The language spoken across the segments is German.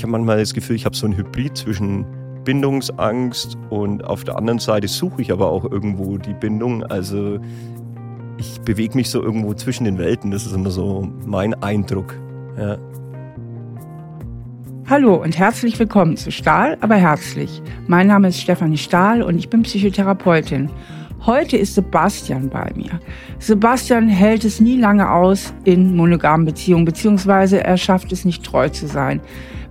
ich habe manchmal das Gefühl, ich habe so ein Hybrid zwischen Bindungsangst und auf der anderen Seite suche ich aber auch irgendwo die Bindung. Also ich bewege mich so irgendwo zwischen den Welten. Das ist immer so mein Eindruck. Ja. Hallo und herzlich willkommen zu Stahl, aber herzlich. Mein Name ist Stefanie Stahl und ich bin Psychotherapeutin. Heute ist Sebastian bei mir. Sebastian hält es nie lange aus in monogamen Beziehungen, beziehungsweise er schafft es nicht treu zu sein.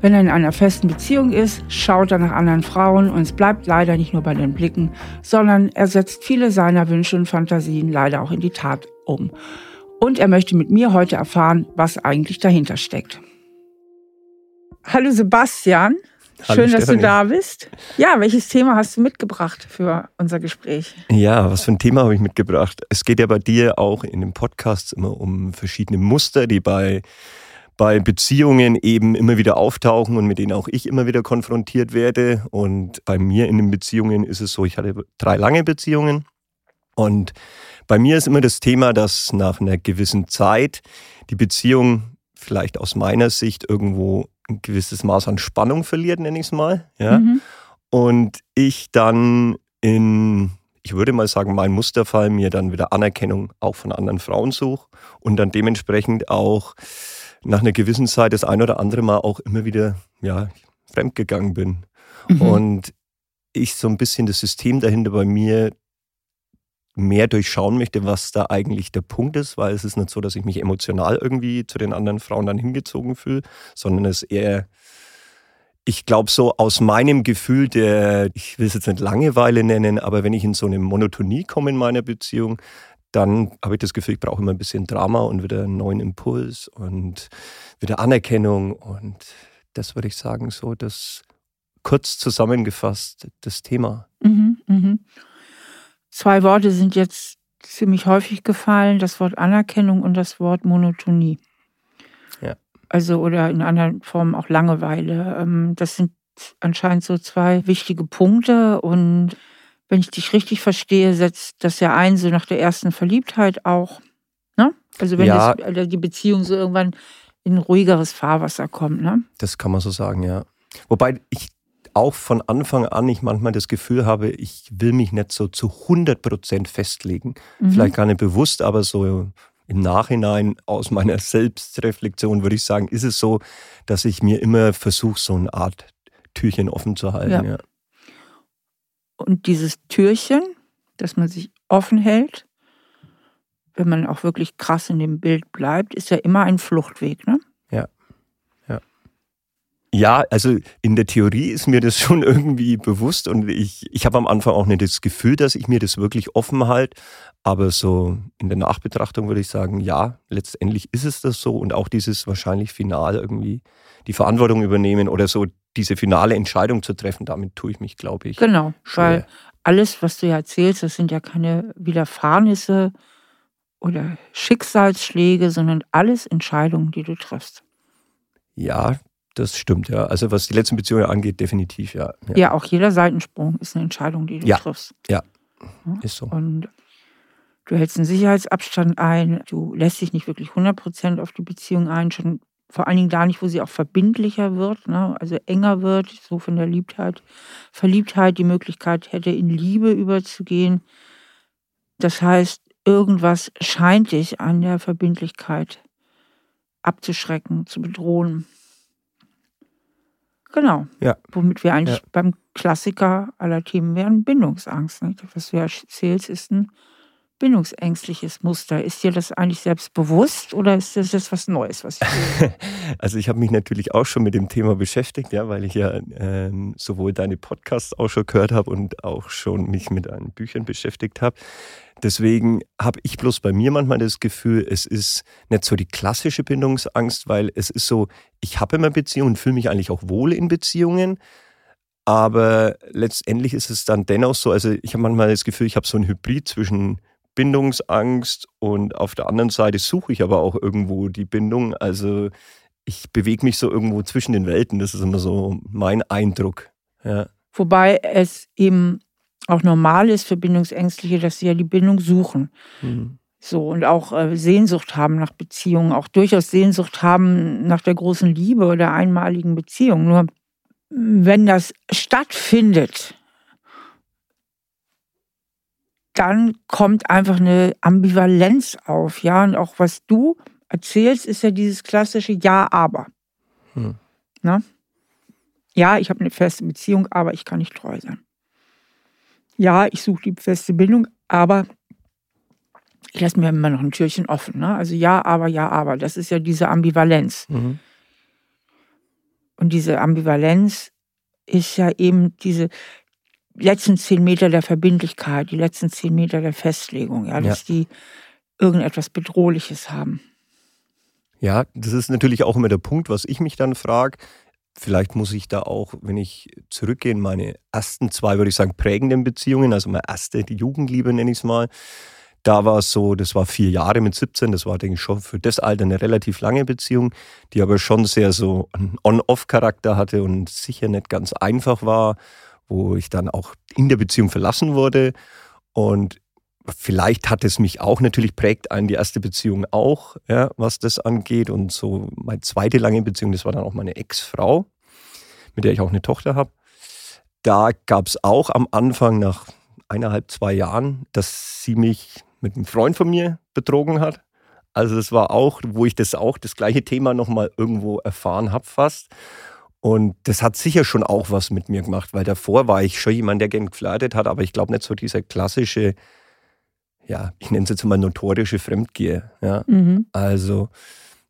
Wenn er in einer festen Beziehung ist, schaut er nach anderen Frauen und es bleibt leider nicht nur bei den Blicken, sondern er setzt viele seiner Wünsche und Fantasien leider auch in die Tat um. Und er möchte mit mir heute erfahren, was eigentlich dahinter steckt. Hallo Sebastian. Hallo Schön, dass Stefanie. du da bist. Ja, welches Thema hast du mitgebracht für unser Gespräch? Ja, was für ein Thema habe ich mitgebracht? Es geht ja bei dir auch in den Podcasts immer um verschiedene Muster, die bei, bei Beziehungen eben immer wieder auftauchen und mit denen auch ich immer wieder konfrontiert werde. Und bei mir in den Beziehungen ist es so, ich hatte drei lange Beziehungen. Und bei mir ist immer das Thema, dass nach einer gewissen Zeit die Beziehung vielleicht aus meiner Sicht irgendwo ein gewisses Maß an Spannung verliert, nenne ich es mal. Ja? Mhm. Und ich dann in, ich würde mal sagen, mein Musterfall mir dann wieder Anerkennung auch von anderen Frauen suche und dann dementsprechend auch nach einer gewissen Zeit das ein oder andere Mal auch immer wieder ja, fremdgegangen bin. Mhm. Und ich so ein bisschen das System dahinter bei mir mehr durchschauen möchte, was da eigentlich der Punkt ist, weil es ist nicht so, dass ich mich emotional irgendwie zu den anderen Frauen dann hingezogen fühle, sondern es ist eher, ich glaube so aus meinem Gefühl der, ich will es jetzt nicht Langeweile nennen, aber wenn ich in so eine Monotonie komme in meiner Beziehung, dann habe ich das Gefühl, ich brauche immer ein bisschen Drama und wieder einen neuen Impuls und wieder Anerkennung und das würde ich sagen, so das kurz zusammengefasst das Thema. Mhm, mhm. Zwei Worte sind jetzt ziemlich häufig gefallen, das Wort Anerkennung und das Wort Monotonie. Ja. Also oder in anderen Formen auch Langeweile. Ähm, Das sind anscheinend so zwei wichtige Punkte und wenn ich dich richtig verstehe, setzt das ja ein, so nach der ersten Verliebtheit auch. Ne? Also wenn Ja. das, äh, die Beziehung so irgendwann in ruhigeres Fahrwasser kommt. Ne? Das kann man so sagen, ja. Wobei ich auch von Anfang an ich manchmal das Gefühl habe, ich will mich nicht so zu 100% festlegen. Mhm. Vielleicht gar nicht bewusst, aber so im Nachhinein aus meiner Selbstreflexion würde ich sagen, ist es so, dass ich mir immer versuche, so eine Art Türchen offen zu halten. Ja. Ja. Und dieses Türchen, dass man sich offen hält, wenn man auch wirklich krass in dem Bild bleibt, ist ja immer ein Fluchtweg. Ne? Ja, also in der Theorie ist mir das schon irgendwie bewusst und ich, ich habe am Anfang auch nicht das Gefühl, dass ich mir das wirklich offen halte. Aber so in der Nachbetrachtung würde ich sagen, ja, letztendlich ist es das so und auch dieses wahrscheinlich final irgendwie die Verantwortung übernehmen oder so diese finale Entscheidung zu treffen, damit tue ich mich, glaube ich. Genau, schwer. weil alles, was du ja erzählst, das sind ja keine Widerfahrnisse oder Schicksalsschläge, sondern alles Entscheidungen, die du triffst. Ja, das stimmt, ja. Also was die letzten Beziehungen angeht, definitiv, ja. Ja, Ja, auch jeder Seitensprung ist eine Entscheidung, die du Ja. triffst. ist so. Und du hältst einen Sicherheitsabstand ein, du lässt dich nicht wirklich 100% auf die Beziehung ein, schon vor allen Dingen da nicht, wo sie auch verbindlicher wird, ne? also enger wird, so von der Liebtheit, Verliebtheit die Möglichkeit hätte, in Liebe überzugehen. Das heißt, irgendwas scheint dich an der Verbindlichkeit abzuschrecken, zu bedrohen. Genau. Ja. Womit wir eigentlich Ja. beim Klassiker aller Themen wären, Bindungsangst. Nicht? Was du ja erzählst, ist ein bindungsängstliches Muster. Ist dir das eigentlich selbst bewusst oder ist das jetzt was Neues, was ich? Also ich habe mich natürlich auch schon mit dem Thema beschäftigt, ja, weil ich ja ähm, sowohl deine Podcasts auch schon gehört habe und auch schon mich mit deinen Büchern beschäftigt habe. Deswegen habe ich bloß bei mir manchmal das Gefühl, es ist nicht so die klassische Bindungsangst, weil es ist so, ich habe immer Beziehungen, fühle mich eigentlich auch wohl in Beziehungen, aber letztendlich ist es dann dennoch so, also ich habe manchmal das Gefühl, ich habe so ein Hybrid zwischen Bindungsangst und auf der anderen Seite suche ich aber auch irgendwo die Bindung. Also ich bewege mich so irgendwo zwischen den Welten. Das ist immer so mein Eindruck. Ja, Wobei es eben auch normal ist für Bindungsängstliche, dass sie ja die Bindung suchen. Mhm. So, und auch äh, Sehnsucht haben nach Beziehungen, auch durchaus Sehnsucht haben nach der großen Liebe oder einmaligen Beziehung. Nur wenn das stattfindet, dann kommt einfach eine Ambivalenz auf, ja. Und auch was du erzählst, ist ja dieses klassische Ja, aber. Hm. Na? Ja, ich habe eine feste Beziehung, aber ich kann nicht treu sein. Ja, ich suche die feste Bindung, aber ich lasse mir immer noch ein Türchen offen. Ne? Also ja, aber, ja, aber. Das ist ja diese Ambivalenz. Mhm. Und diese Ambivalenz ist ja eben diese letzten zehn Meter der Verbindlichkeit, die letzten zehn Meter der Festlegung, ja, dass ja. die irgendetwas Bedrohliches haben. Ja, das ist natürlich auch immer der Punkt, was ich mich dann frage. Vielleicht muss ich da auch, wenn ich zurückgehe in meine ersten zwei, würde ich sagen, prägenden Beziehungen, also meine erste, die Jugendliebe nenne ich es mal, da war es so, das war vier Jahre mit 17, das war, denke ich, schon für das Alter eine relativ lange Beziehung, die aber schon sehr so einen On-Off-Charakter hatte und sicher nicht ganz einfach war, wo ich dann auch in der Beziehung verlassen wurde. Und vielleicht hat es mich auch, natürlich prägt einen die erste Beziehung auch, ja, was das angeht. Und so meine zweite lange Beziehung, das war dann auch meine Ex-Frau, mit der ich auch eine Tochter habe. Da gab es auch am Anfang nach eineinhalb, zwei Jahren, dass sie mich mit einem Freund von mir betrogen hat. Also das war auch, wo ich das auch, das gleiche Thema nochmal irgendwo erfahren habe fast. Und das hat sicher schon auch was mit mir gemacht, weil davor war ich schon jemand, der gern geflirtet hat, aber ich glaube nicht so dieser klassische, ja, ich nenne es jetzt mal notorische Fremdgier. Ja. Mhm. Also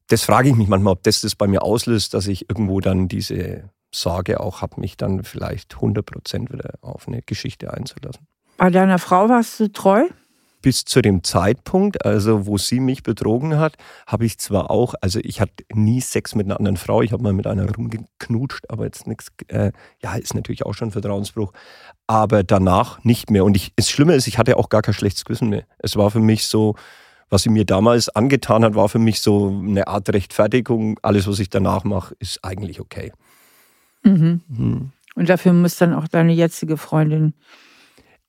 das frage ich mich manchmal, ob das das bei mir auslöst, dass ich irgendwo dann diese Sorge auch habe, mich dann vielleicht 100 Prozent wieder auf eine Geschichte einzulassen. Bei deiner Frau warst du treu? Bis zu dem Zeitpunkt, also wo sie mich betrogen hat, habe ich zwar auch, also ich hatte nie Sex mit einer anderen Frau, ich habe mal mit einer rumgeknutscht, aber jetzt nichts, äh, ja, ist natürlich auch schon Vertrauensbruch, aber danach nicht mehr. Und ich, das Schlimme ist, ich hatte auch gar kein schlechtes Gewissen mehr. Es war für mich so, was sie mir damals angetan hat, war für mich so eine Art Rechtfertigung. Alles, was ich danach mache, ist eigentlich okay. Mhm. Mhm. Und dafür muss dann auch deine jetzige Freundin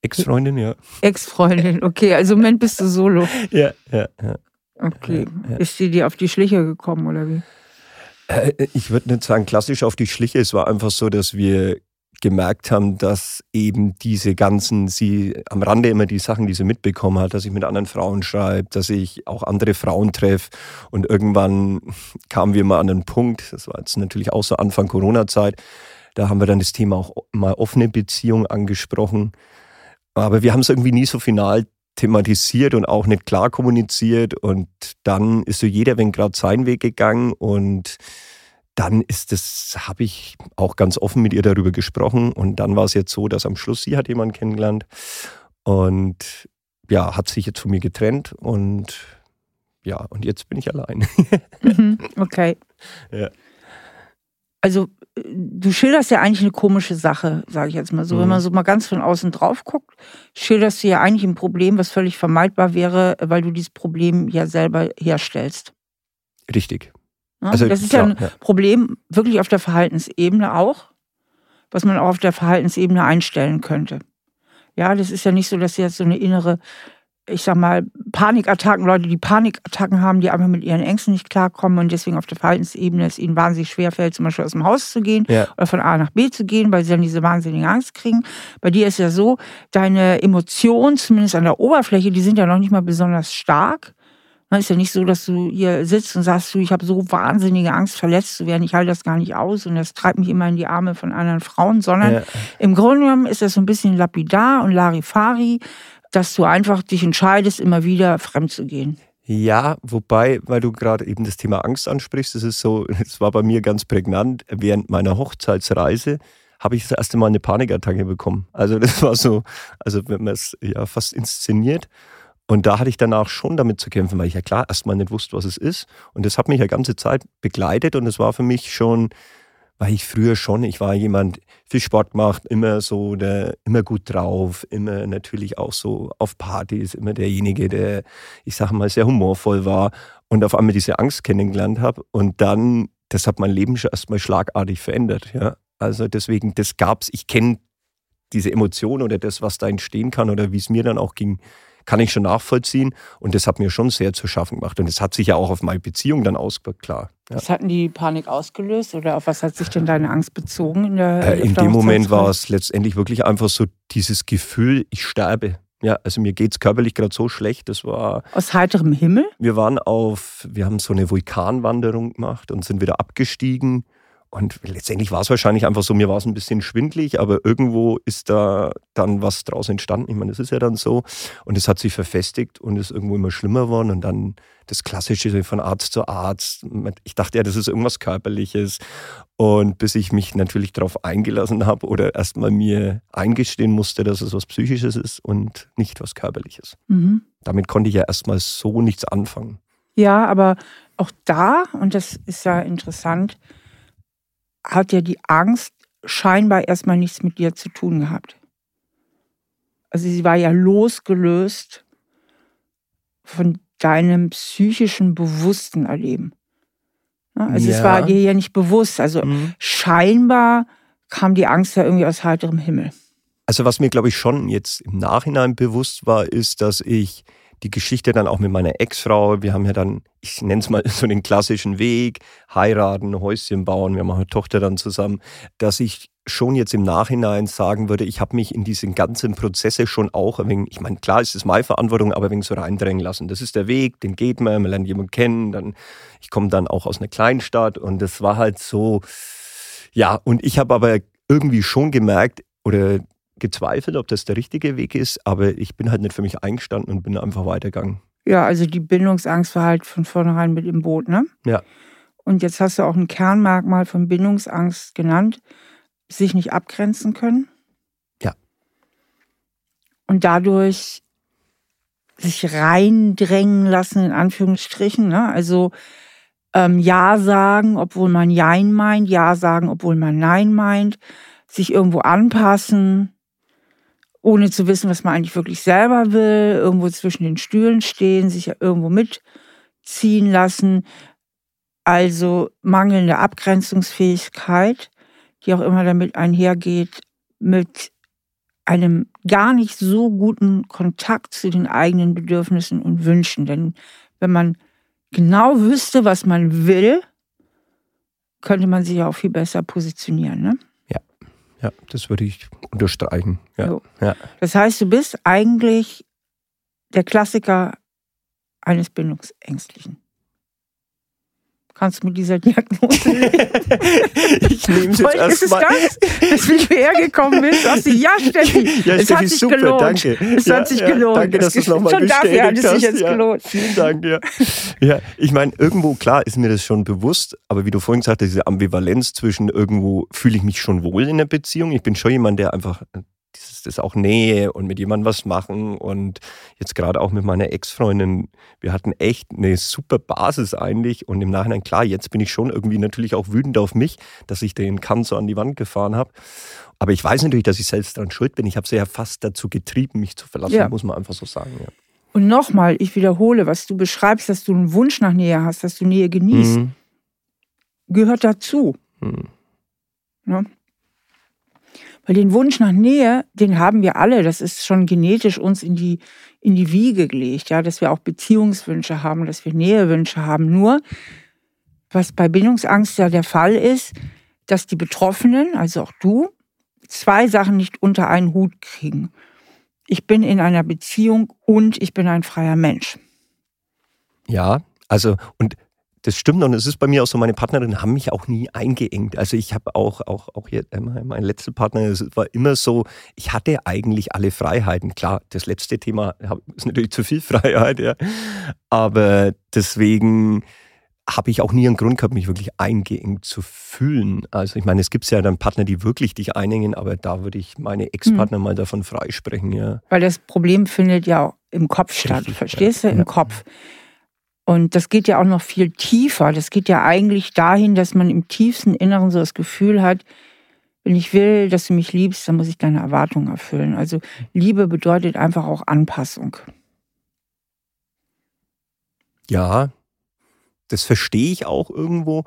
Ex-Freundin, ja. Ex-Freundin, okay. Also im Moment bist du solo. Ja, ja, ja. Okay. Ja, ja. Ist sie dir auf die Schliche gekommen oder wie? Äh, ich würde nicht sagen klassisch auf die Schliche. Es war einfach so, dass wir gemerkt haben, dass eben diese ganzen, sie am Rande immer die Sachen, die sie mitbekommen hat, dass ich mit anderen Frauen schreibe, dass ich auch andere Frauen treffe. Und irgendwann kamen wir mal an einen Punkt, das war jetzt natürlich auch so Anfang Corona-Zeit, da haben wir dann das Thema auch mal offene Beziehung angesprochen. Aber wir haben es irgendwie nie so final thematisiert und auch nicht klar kommuniziert. Und dann ist so jeder, wenn gerade seinen Weg gegangen und dann ist das, habe ich auch ganz offen mit ihr darüber gesprochen. Und dann war es jetzt so, dass am Schluss sie hat jemanden kennengelernt und ja, hat sich jetzt von mir getrennt und ja, und jetzt bin ich allein. Mhm, okay. Ja. Also du schilderst ja eigentlich eine komische Sache, sage ich jetzt mal so. Mhm. Wenn man so mal ganz von außen drauf guckt, schilderst du ja eigentlich ein Problem, was völlig vermeidbar wäre, weil du dieses Problem ja selber herstellst. Richtig. Ja? Also, das ist klar, ja ein ja. Problem wirklich auf der Verhaltensebene auch, was man auch auf der Verhaltensebene einstellen könnte. Ja, das ist ja nicht so, dass jetzt so eine innere ich sag mal, Panikattacken, Leute, die Panikattacken haben, die einfach mit ihren Ängsten nicht klarkommen und deswegen auf der Verhaltensebene es ihnen wahnsinnig schwer fällt, zum Beispiel aus dem Haus zu gehen ja. oder von A nach B zu gehen, weil sie dann diese wahnsinnige Angst kriegen. Bei dir ist ja so, deine Emotionen, zumindest an der Oberfläche, die sind ja noch nicht mal besonders stark. Es ist ja nicht so, dass du hier sitzt und sagst, du, ich habe so wahnsinnige Angst, verletzt zu werden, ich halte das gar nicht aus und das treibt mich immer in die Arme von anderen Frauen, sondern ja. im Grunde genommen ist das so ein bisschen lapidar und Larifari dass du einfach dich entscheidest, immer wieder fremd zu gehen. Ja, wobei, weil du gerade eben das Thema Angst ansprichst, das ist so, es war bei mir ganz prägnant. Während meiner Hochzeitsreise habe ich das erste Mal eine Panikattacke bekommen. Also das war so, also wenn man es ja fast inszeniert. Und da hatte ich danach schon damit zu kämpfen, weil ich ja klar erstmal nicht wusste, was es ist. Und das hat mich ja ganze Zeit begleitet und es war für mich schon war ich früher schon. Ich war jemand, viel Sport gemacht, immer so, der, immer gut drauf, immer natürlich auch so auf Partys, immer derjenige, der, ich sage mal, sehr humorvoll war und auf einmal diese Angst kennengelernt habe. Und dann, das hat mein Leben schon erstmal schlagartig verändert. Ja? Also deswegen, das gab's. Ich kenne diese Emotion oder das, was da entstehen kann oder wie es mir dann auch ging, kann ich schon nachvollziehen. Und das hat mir schon sehr zu schaffen gemacht. Und das hat sich ja auch auf meine Beziehung dann ausgewirkt, klar. Ja. Was hat denn die Panik ausgelöst oder auf was hat sich denn deine Angst bezogen? In, der, äh, in dem Moment war es letztendlich wirklich einfach so dieses Gefühl, ich sterbe. Ja, also mir geht es körperlich gerade so schlecht. Das war. Aus heiterem Himmel? Wir waren auf, wir haben so eine Vulkanwanderung gemacht und sind wieder abgestiegen. Und letztendlich war es wahrscheinlich einfach so, mir war es ein bisschen schwindlig, aber irgendwo ist da dann was draus entstanden. Ich meine, das ist ja dann so. Und es hat sich verfestigt und ist irgendwo immer schlimmer geworden. Und dann das Klassische von Arzt zu Arzt. Ich dachte ja, das ist irgendwas Körperliches. Und bis ich mich natürlich darauf eingelassen habe oder erstmal mir eingestehen musste, dass es was Psychisches ist und nicht was Körperliches. Mhm. Damit konnte ich ja erstmal so nichts anfangen. Ja, aber auch da, und das ist ja interessant, hat ja die Angst scheinbar erstmal nichts mit dir zu tun gehabt. Also sie war ja losgelöst von deinem psychischen bewussten Erleben. Also ja. es war dir ja nicht bewusst. Also mhm. scheinbar kam die Angst ja irgendwie aus heiterem Himmel. Also was mir, glaube ich, schon jetzt im Nachhinein bewusst war, ist, dass ich die Geschichte dann auch mit meiner Ex-Frau. Wir haben ja dann, ich nenne es mal so den klassischen Weg, heiraten, Häuschen bauen, wir machen eine Tochter dann zusammen, dass ich schon jetzt im Nachhinein sagen würde, ich habe mich in diesen ganzen Prozesse schon auch, wegen, ich meine, klar ist es meine Verantwortung, aber wegen so reindrängen lassen. Das ist der Weg, den geht man, man lernt jemanden kennen, dann, ich komme dann auch aus einer Kleinstadt und das war halt so, ja, und ich habe aber irgendwie schon gemerkt, oder gezweifelt, ob das der richtige Weg ist, aber ich bin halt nicht für mich eingestanden und bin einfach weitergegangen. Ja, also die Bindungsangst war halt von vornherein mit im Boot, ne? Ja. Und jetzt hast du auch ein Kernmerkmal von Bindungsangst genannt, sich nicht abgrenzen können. Ja. Und dadurch sich reindrängen lassen, in Anführungsstrichen. Ne? Also ähm, Ja sagen, obwohl man Jein meint, Ja sagen, obwohl man Nein meint, sich irgendwo anpassen, ohne zu wissen, was man eigentlich wirklich selber will, irgendwo zwischen den Stühlen stehen, sich irgendwo mitziehen lassen. Also mangelnde Abgrenzungsfähigkeit, die auch immer damit einhergeht, mit einem gar nicht so guten Kontakt zu den eigenen Bedürfnissen und Wünschen. Denn wenn man genau wüsste, was man will, könnte man sich auch viel besser positionieren. Ne? Ja, das würde ich unterstreichen. Ja. So. ja. Das heißt, du bist eigentlich der Klassiker eines Bindungsängstlichen. Kannst du mit dieser Diagnose ich nehme es jetzt erstmal. Ist es das, du hierher gekommen bist? Sagst du, ja, Steffi, ja, es Steffi, hat sich super, gelohnt. Danke. Es ja, hat sich ja, gelohnt. Danke, dass du es nochmal bestätigt dafür hat es sich jetzt gelohnt. Vielen Dank, ja. ja ich meine, irgendwo, klar, ist mir das schon bewusst, aber wie du vorhin gesagt hast, diese Ambivalenz zwischen irgendwo fühle ich mich schon wohl in der Beziehung. Ich bin schon jemand, der einfach dieses, das auch Nähe und mit jemandem was machen. Und jetzt gerade auch mit meiner Ex-Freundin, wir hatten echt eine super Basis eigentlich. Und im Nachhinein, klar, jetzt bin ich schon irgendwie natürlich auch wütend auf mich, dass ich den Kann so an die Wand gefahren habe. Aber ich weiß natürlich, dass ich selbst daran schuld bin. Ich habe sie ja fast dazu getrieben, mich zu verlassen, ja. muss man einfach so sagen. Ja. Und nochmal, ich wiederhole, was du beschreibst, dass du einen Wunsch nach Nähe hast, dass du Nähe genießt, mhm. gehört dazu. Mhm. Ja? Weil den Wunsch nach Nähe, den haben wir alle. Das ist schon genetisch uns in die, in die Wiege gelegt, ja, dass wir auch Beziehungswünsche haben, dass wir Nähewünsche haben. Nur, was bei Bindungsangst ja der Fall ist, dass die Betroffenen, also auch du, zwei Sachen nicht unter einen Hut kriegen. Ich bin in einer Beziehung und ich bin ein freier Mensch. Ja, also und das stimmt und es ist bei mir auch so, meine Partnerin haben mich auch nie eingeengt. Also ich habe auch, auch, auch hier, äh, mein letzter Partner, es war immer so, ich hatte eigentlich alle Freiheiten. Klar, das letzte Thema ist natürlich zu viel Freiheit, ja. Aber deswegen habe ich auch nie einen Grund gehabt, mich wirklich eingeengt zu fühlen. Also ich meine, es gibt ja dann Partner, die wirklich dich einengen, aber da würde ich meine Ex-Partner mhm. mal davon freisprechen, ja. Weil das Problem findet ja auch im Kopf statt, Richtig, verstehst ja. du? Im ja. Kopf. Und das geht ja auch noch viel tiefer. Das geht ja eigentlich dahin, dass man im tiefsten Inneren so das Gefühl hat, wenn ich will, dass du mich liebst, dann muss ich deine Erwartungen erfüllen. Also Liebe bedeutet einfach auch Anpassung. Ja, das verstehe ich auch irgendwo.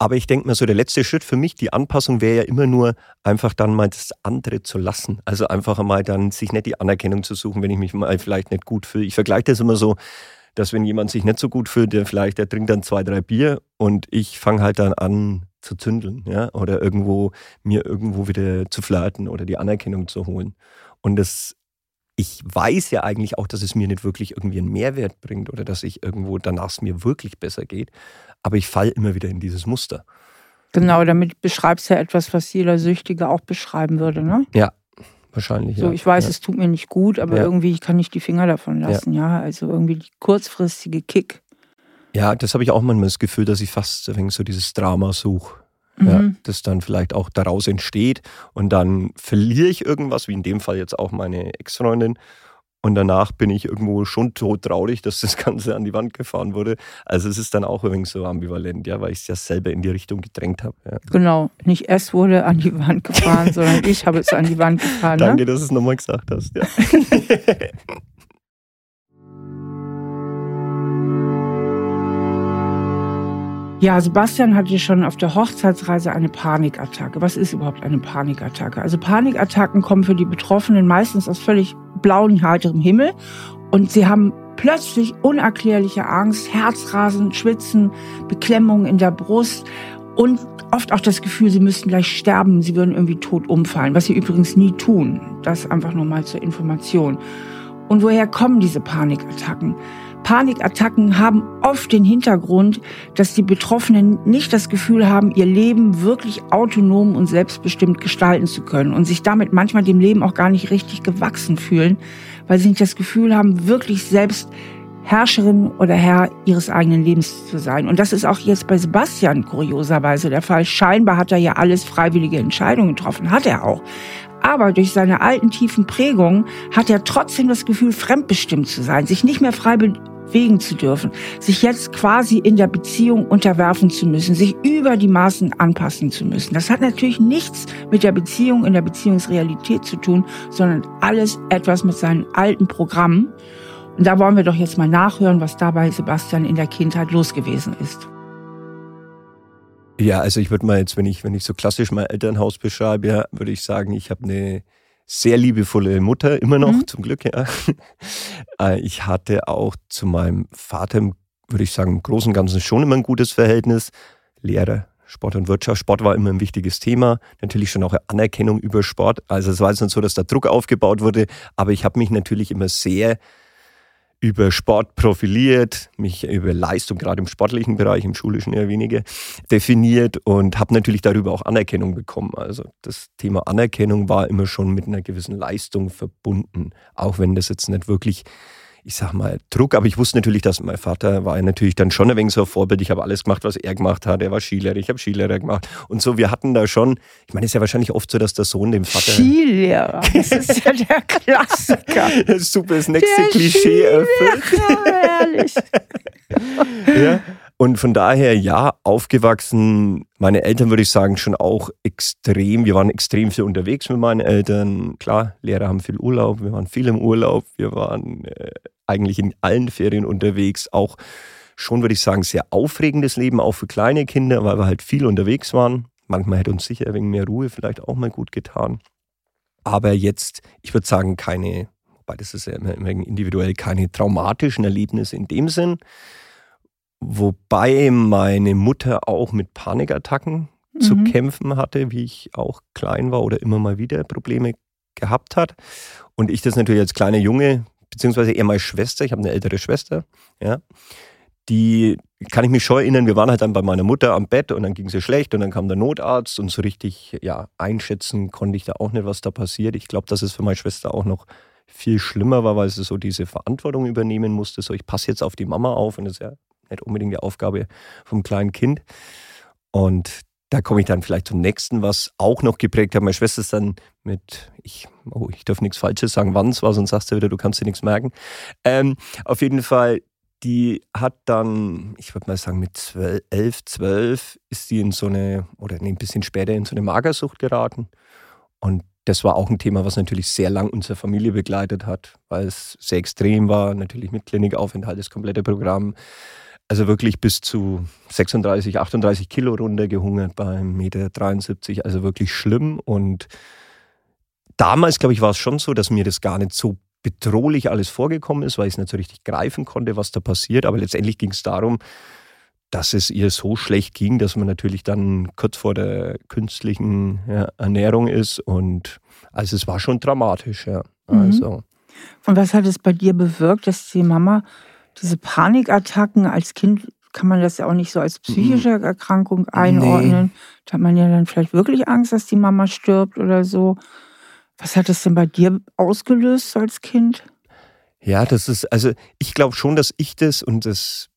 Aber ich denke mir so, der letzte Schritt für mich, die Anpassung wäre ja immer nur, einfach dann mal das andere zu lassen. Also einfach mal dann sich nicht die Anerkennung zu suchen, wenn ich mich mal vielleicht nicht gut fühle. Ich vergleiche das immer so, dass wenn jemand sich nicht so gut fühlt, der vielleicht, der trinkt dann zwei, drei Bier und ich fange halt dann an zu zündeln, ja, oder irgendwo mir irgendwo wieder zu flirten oder die Anerkennung zu holen. Und das, ich weiß ja eigentlich auch, dass es mir nicht wirklich irgendwie einen Mehrwert bringt oder dass ich irgendwo danach es mir wirklich besser geht. Aber ich falle immer wieder in dieses Muster. Genau, damit beschreibst du ja etwas, was jeder Süchtige auch beschreiben würde, ne? Ja, wahrscheinlich. So, ja. ich weiß, ja. es tut mir nicht gut, aber Ja. irgendwie kann ich die Finger davon lassen, ja. Also irgendwie die kurzfristige Kick. Ja, das habe ich auch manchmal das Gefühl, dass ich fast so dieses Drama suche. Ja, Mhm. das dann vielleicht auch daraus entsteht und dann verliere ich irgendwas, wie in dem Fall jetzt auch meine Ex-Freundin. Und danach bin ich irgendwo schon todtraurig, dass das Ganze an die Wand gefahren wurde. Also es ist dann auch wenig so ambivalent, ja, weil ich es ja selber in die Richtung gedrängt habe. Ja. Genau. Nicht es wurde an die Wand gefahren, sondern ich habe es an die Wand gefahren. Ne? Danke, dass du es nochmal gesagt hast. Ja. Ja, Sebastian hatte schon auf der Hochzeitsreise eine Panikattacke. Was ist überhaupt eine Panikattacke? Also Panikattacken kommen für die Betroffenen meistens aus völlig blauen, heiterem Himmel und sie haben plötzlich unerklärliche Angst, Herzrasen, Schwitzen, Beklemmungen in der Brust und oft auch das Gefühl, sie müssten gleich sterben, sie würden irgendwie tot umfallen, was sie übrigens nie tun. Das einfach nur mal zur Information. Und woher kommen diese Panikattacken? Panikattacken haben oft den Hintergrund, dass die Betroffenen nicht das Gefühl haben, ihr Leben wirklich autonom und selbstbestimmt gestalten zu können und sich damit manchmal dem Leben auch gar nicht richtig gewachsen fühlen, weil sie nicht das Gefühl haben, wirklich selbst Herrscherin oder Herr ihres eigenen Lebens zu sein. Und das ist auch jetzt bei Sebastian kurioserweise der Fall. Scheinbar hat er ja alles freiwillige Entscheidungen getroffen, hat er auch. Aber durch seine alten tiefen Prägungen hat er trotzdem das Gefühl, fremdbestimmt zu sein, sich nicht mehr frei bewegen zu dürfen, sich jetzt quasi in der Beziehung unterwerfen zu müssen, sich über die Maßen anpassen zu müssen. Das hat natürlich nichts mit der Beziehung in der Beziehungsrealität zu tun, sondern alles etwas mit seinen alten Programmen. Und da wollen wir doch jetzt mal nachhören, was dabei Sebastian in der Kindheit los gewesen ist. Ja, also ich würde mal jetzt, wenn ich, wenn ich so klassisch mein Elternhaus beschreibe, würde ich sagen, ich habe eine sehr liebevolle Mutter, immer noch, Mhm. zum Glück, ja. Äh, Ich hatte auch zu meinem Vater, würde ich sagen, im Großen und Ganzen schon immer ein gutes Verhältnis. Lehrer, Sport und Wirtschaft. Sport war immer ein wichtiges Thema. Natürlich schon auch Anerkennung über Sport. Also es war jetzt nicht so, dass da Druck aufgebaut wurde, aber ich habe mich natürlich immer sehr über Sport profiliert, mich über Leistung, gerade im sportlichen Bereich, im schulischen eher weniger, definiert und habe natürlich darüber auch Anerkennung bekommen. Also das Thema Anerkennung war immer schon mit einer gewissen Leistung verbunden, auch wenn das jetzt nicht wirklich, ich sag mal, Druck, aber ich wusste natürlich, dass mein Vater war natürlich dann schon ein wenig so ein Vorbild. Ich habe alles gemacht, was er gemacht hat. Er war Skilehrer, ich habe Skilehrer gemacht und so. Wir hatten da schon, ich meine, es ist ja wahrscheinlich oft so, dass der Sohn dem Vater... Skilehrer, das ist ja der Klassiker. Super, das nächste Der Klischee erfüllt. Herrlich. ja. Und von daher, ja, aufgewachsen, meine Eltern würde ich sagen, schon auch extrem. Wir waren extrem viel unterwegs mit meinen Eltern. Klar, Lehrer haben viel Urlaub, wir waren viel im Urlaub, wir waren äh, eigentlich in allen Ferien unterwegs. Auch schon, würde ich sagen, sehr aufregendes Leben, auch für kleine Kinder, weil wir halt viel unterwegs waren. Manchmal hätte uns sicher wegen mehr Ruhe vielleicht auch mal gut getan. Aber jetzt, ich würde sagen, keine, wobei das ist ja immer, immer individuell, keine traumatischen Erlebnisse in dem Sinn. Wobei meine Mutter auch mit Panikattacken zu Mhm. kämpfen hatte, wie ich auch klein war oder immer mal wieder Probleme gehabt hat. Und ich das natürlich als kleiner Junge, beziehungsweise eher meine Schwester, ich habe eine ältere Schwester, ja, die kann ich mich schon erinnern, wir waren halt dann bei meiner Mutter am Bett und dann ging ihr schlecht und dann kam der Notarzt und so richtig, ja, einschätzen konnte ich da auch nicht, was da passiert. Ich glaube, dass es für meine Schwester auch noch viel schlimmer war, weil sie so diese Verantwortung übernehmen musste, so ich passe jetzt auf die Mama auf und das ist ja nicht unbedingt die Aufgabe vom kleinen Kind. Und da komme ich dann vielleicht zum nächsten, was auch noch geprägt hat. Meine Schwester ist dann mit, ich, oh, ich darf nichts Falsches sagen, wann es war, sonst sagst du wieder, du kannst dir nichts merken. Ähm, auf jeden Fall, die hat dann, ich würde mal sagen, mit 12, 11, 12 ist sie in so eine, oder ein bisschen später in so eine Magersucht geraten. Und das war auch ein Thema, was natürlich sehr lang unsere Familie begleitet hat, weil es sehr extrem war. Natürlich mit Klinikaufenthalt, das komplette Programm. Also wirklich bis zu 36, 38 Kilo runtergehungert beim Meter 73. Also wirklich schlimm. Und damals, glaube ich, war es schon so, dass mir das gar nicht so bedrohlich alles vorgekommen ist, weil ich es nicht so richtig greifen konnte, was da passiert. Aber letztendlich ging es darum, dass es ihr so schlecht ging, dass man natürlich dann kurz vor der künstlichen ja, Ernährung ist. Und also es war schon dramatisch, ja. Mhm. Also. Und was hat es bei dir bewirkt, dass die Mama diese Panikattacken als Kind kann man das ja auch nicht so als psychische mhm. Erkrankung einordnen. Nee. Da hat man ja dann vielleicht wirklich Angst, dass die Mama stirbt oder so. Was hat das denn bei dir ausgelöst als Kind? Ja, das ist, also ich glaube schon, dass ich das und das,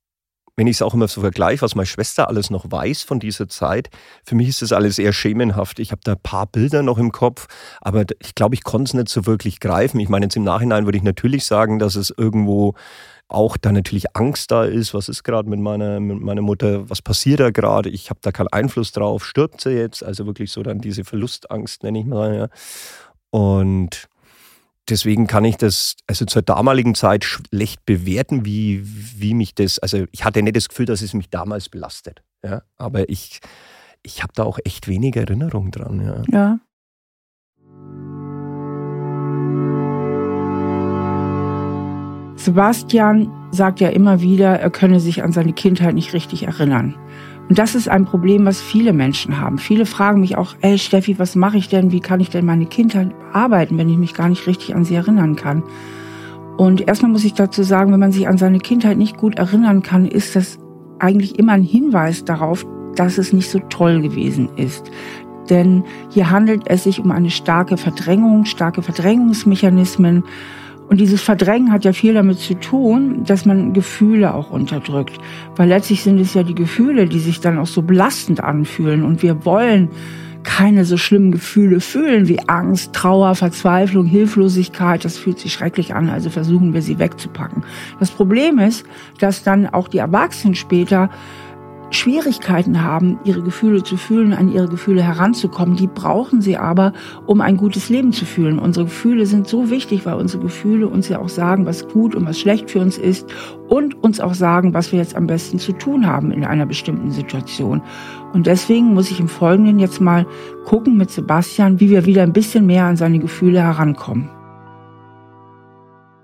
wenn ich es auch immer so vergleiche, was meine Schwester alles noch weiß von dieser Zeit, für mich ist das alles eher schemenhaft. Ich habe da ein paar Bilder noch im Kopf, aber ich glaube, ich konnte es nicht so wirklich greifen. Ich meine, jetzt im Nachhinein würde ich natürlich sagen, dass es irgendwo auch da natürlich Angst da ist, was ist gerade mit meiner, mit meiner Mutter, was passiert da gerade, ich habe da keinen Einfluss drauf, stirbt sie jetzt, also wirklich so dann diese Verlustangst, nenne ich mal. Ja. Und deswegen kann ich das also zur damaligen Zeit schlecht bewerten, wie, wie mich das, also ich hatte nicht das Gefühl, dass es mich damals belastet. Ja, aber ich, ich habe da auch echt wenig Erinnerung dran. Ja. ja. Sebastian sagt ja immer wieder, er könne sich an seine Kindheit nicht richtig erinnern. Und das ist ein Problem, was viele Menschen haben. Viele fragen mich auch, ey Steffi, was mache ich denn? Wie kann ich denn meine Kindheit bearbeiten, wenn ich mich gar nicht richtig an sie erinnern kann? Und erstmal muss ich dazu sagen, wenn man sich an seine Kindheit nicht gut erinnern kann, ist das eigentlich immer ein Hinweis darauf, dass es nicht so toll gewesen ist. Denn hier handelt es sich um eine starke Verdrängung, starke Verdrängungsmechanismen. Und dieses Verdrängen hat ja viel damit zu tun, dass man Gefühle auch unterdrückt. Weil letztlich sind es ja die Gefühle, die sich dann auch so belastend anfühlen. Und wir wollen keine so schlimmen Gefühle fühlen wie Angst, Trauer, Verzweiflung, Hilflosigkeit. Das fühlt sich schrecklich an, also versuchen wir sie wegzupacken. Das Problem ist, dass dann auch die Erwachsenen später Schwierigkeiten haben, ihre Gefühle zu fühlen, an ihre Gefühle heranzukommen. Die brauchen sie aber, um ein gutes Leben zu fühlen. Unsere Gefühle sind so wichtig, weil unsere Gefühle uns ja auch sagen, was gut und was schlecht für uns ist und uns auch sagen, was wir jetzt am besten zu tun haben in einer bestimmten Situation. Und deswegen muss ich im Folgenden jetzt mal gucken mit Sebastian, wie wir wieder ein bisschen mehr an seine Gefühle herankommen.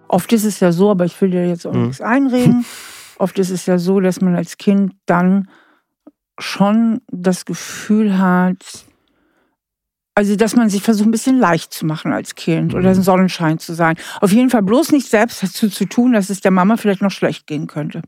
Oft ist es ja so, aber ich will dir jetzt auch mhm. nichts einreden. Oft ist es ja so, dass man als Kind dann schon das Gefühl hat, also dass man sich versucht, ein bisschen leicht zu machen als Kind oder mhm. ein Sonnenschein zu sein. Auf jeden Fall bloß nicht selbst dazu zu tun, dass es der Mama vielleicht noch schlecht gehen könnte.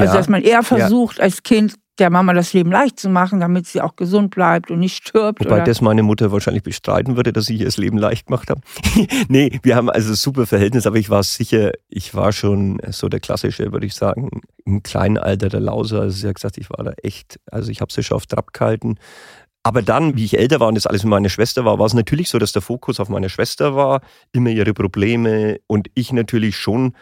Also ja. dass man eher versucht, ja. als Kind der Mama das Leben leicht zu machen, damit sie auch gesund bleibt und nicht stirbt. Wobei das meine Mutter wahrscheinlich bestreiten würde, dass ich ihr das Leben leicht gemacht habe. nee, wir haben also super Verhältnis, aber ich war sicher, ich war schon so der klassische, würde ich sagen, im kleinen Alter der Lauser. Also sie hat gesagt, ich war da echt, also ich habe sie schon auf Trab gehalten. Aber dann, wie ich älter war und das alles mit meiner Schwester war, war es natürlich so, dass der Fokus auf meiner Schwester war, immer ihre Probleme und ich natürlich schon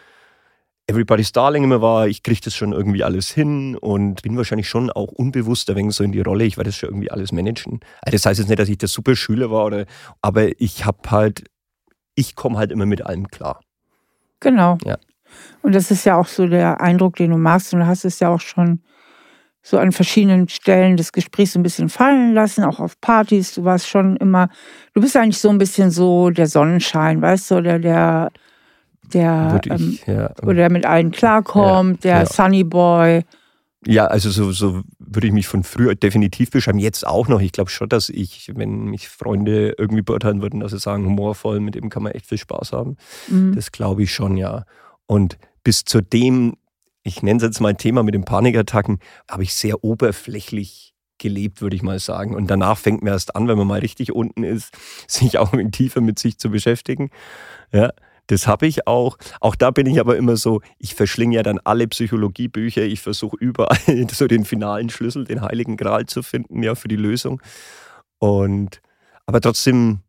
Everybody's Darling immer war, ich kriege das schon irgendwie alles hin und bin wahrscheinlich schon auch unbewusst ein wenig so in die Rolle, ich werde das schon irgendwie alles managen. Also das heißt jetzt nicht, dass ich der super Schüler war, oder, aber ich habe halt, ich komme halt immer mit allem klar. Genau. Ja. Und das ist ja auch so der Eindruck, den du machst und du hast es ja auch schon so an verschiedenen Stellen des Gesprächs so ein bisschen fallen lassen, auch auf Partys. Du warst schon immer, du bist eigentlich so ein bisschen so der Sonnenschein, weißt du, oder der der, ähm, ja. oder der mit allen klarkommt, ja, der ja. Sunny Boy. Ja, also so, so würde ich mich von früher definitiv beschreiben. Jetzt auch noch. Ich glaube schon, dass ich, wenn mich Freunde irgendwie beurteilen würden, dass sie sagen, humorvoll, mit dem kann man echt viel Spaß haben. Mhm. Das glaube ich schon, ja. Und bis zu dem, ich nenne es jetzt mal Thema mit den Panikattacken, habe ich sehr oberflächlich gelebt, würde ich mal sagen. Und danach fängt man erst an, wenn man mal richtig unten ist, sich auch tiefer mit sich zu beschäftigen. Ja. Das habe ich auch. Auch da bin ich aber immer so, ich verschlinge ja dann alle Psychologiebücher. Ich versuche überall so den finalen Schlüssel, den heiligen Gral zu finden, ja, für die Lösung. Und, aber trotzdem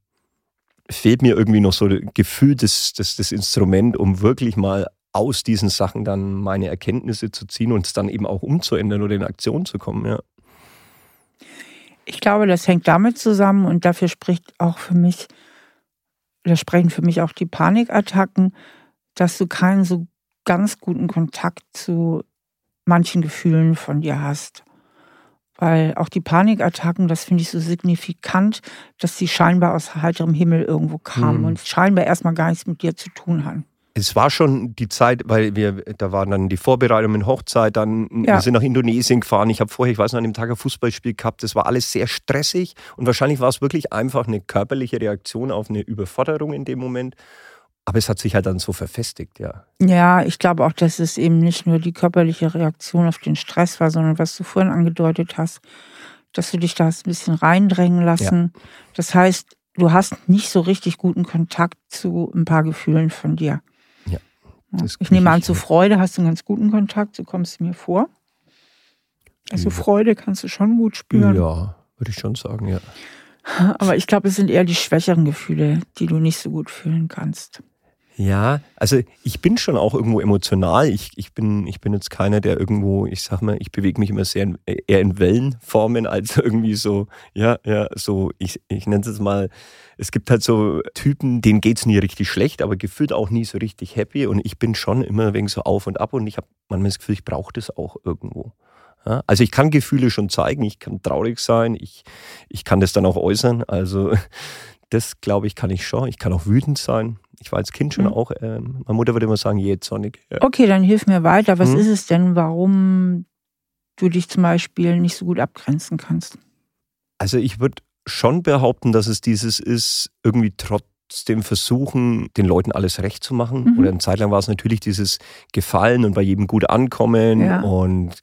fehlt mir irgendwie noch so ein Gefühl, das, das, das Instrument, um wirklich mal aus diesen Sachen dann meine Erkenntnisse zu ziehen und es dann eben auch umzuändern oder in Aktion zu kommen, ja. Ich glaube, das hängt damit zusammen und dafür spricht auch für mich da sprechen für mich auch die Panikattacken, dass du keinen so ganz guten Kontakt zu manchen Gefühlen von dir hast. Weil auch die Panikattacken, das finde ich so signifikant, dass sie scheinbar aus heiterem Himmel irgendwo kamen mhm. und scheinbar erstmal gar nichts mit dir zu tun haben. Es war schon die Zeit, weil wir, da waren dann die Vorbereitungen, Hochzeit, dann ja. wir sind nach Indonesien gefahren. Ich habe vorher, ich weiß noch, an dem Tag ein Fußballspiel gehabt. Das war alles sehr stressig und wahrscheinlich war es wirklich einfach eine körperliche Reaktion auf eine Überforderung in dem Moment. Aber es hat sich halt dann so verfestigt, ja. Ja, ich glaube auch, dass es eben nicht nur die körperliche Reaktion auf den Stress war, sondern was du vorhin angedeutet hast, dass du dich da hast ein bisschen reindrängen lassen. Ja. Das heißt, du hast nicht so richtig guten Kontakt zu ein paar Gefühlen von dir. Ja. Ich nehme an, zu Freude hast du einen ganz guten Kontakt, so kommst du mir vor. Also ja. Freude kannst du schon gut spüren. Ja, würde ich schon sagen, ja. Aber ich glaube, es sind eher die schwächeren Gefühle, die du nicht so gut fühlen kannst. Ja, also ich bin schon auch irgendwo emotional. Ich, ich, bin, ich bin jetzt keiner, der irgendwo, ich sag mal, ich bewege mich immer sehr in, eher in Wellenformen als irgendwie so, ja, ja, so, ich, ich nenne es jetzt mal, es gibt halt so Typen, denen geht es nie richtig schlecht, aber gefühlt auch nie so richtig happy. Und ich bin schon immer wegen so auf und ab und ich habe manchmal das Gefühl, ich brauche das auch irgendwo. Ja, also ich kann Gefühle schon zeigen, ich kann traurig sein, ich, ich kann das dann auch äußern. Also das glaube ich, kann ich schon. Ich kann auch wütend sein. Ich war als Kind schon mhm. auch, äh, meine Mutter würde immer sagen, jähzornig. Ja. Okay, dann hilf mir weiter. Was mhm. ist es denn, warum du dich zum Beispiel nicht so gut abgrenzen kannst? Also ich würde schon behaupten, dass es dieses ist, irgendwie trotzdem versuchen, den Leuten alles recht zu machen. Mhm. Oder eine Zeit lang war es natürlich dieses Gefallen und bei jedem gut ankommen. Ja. Und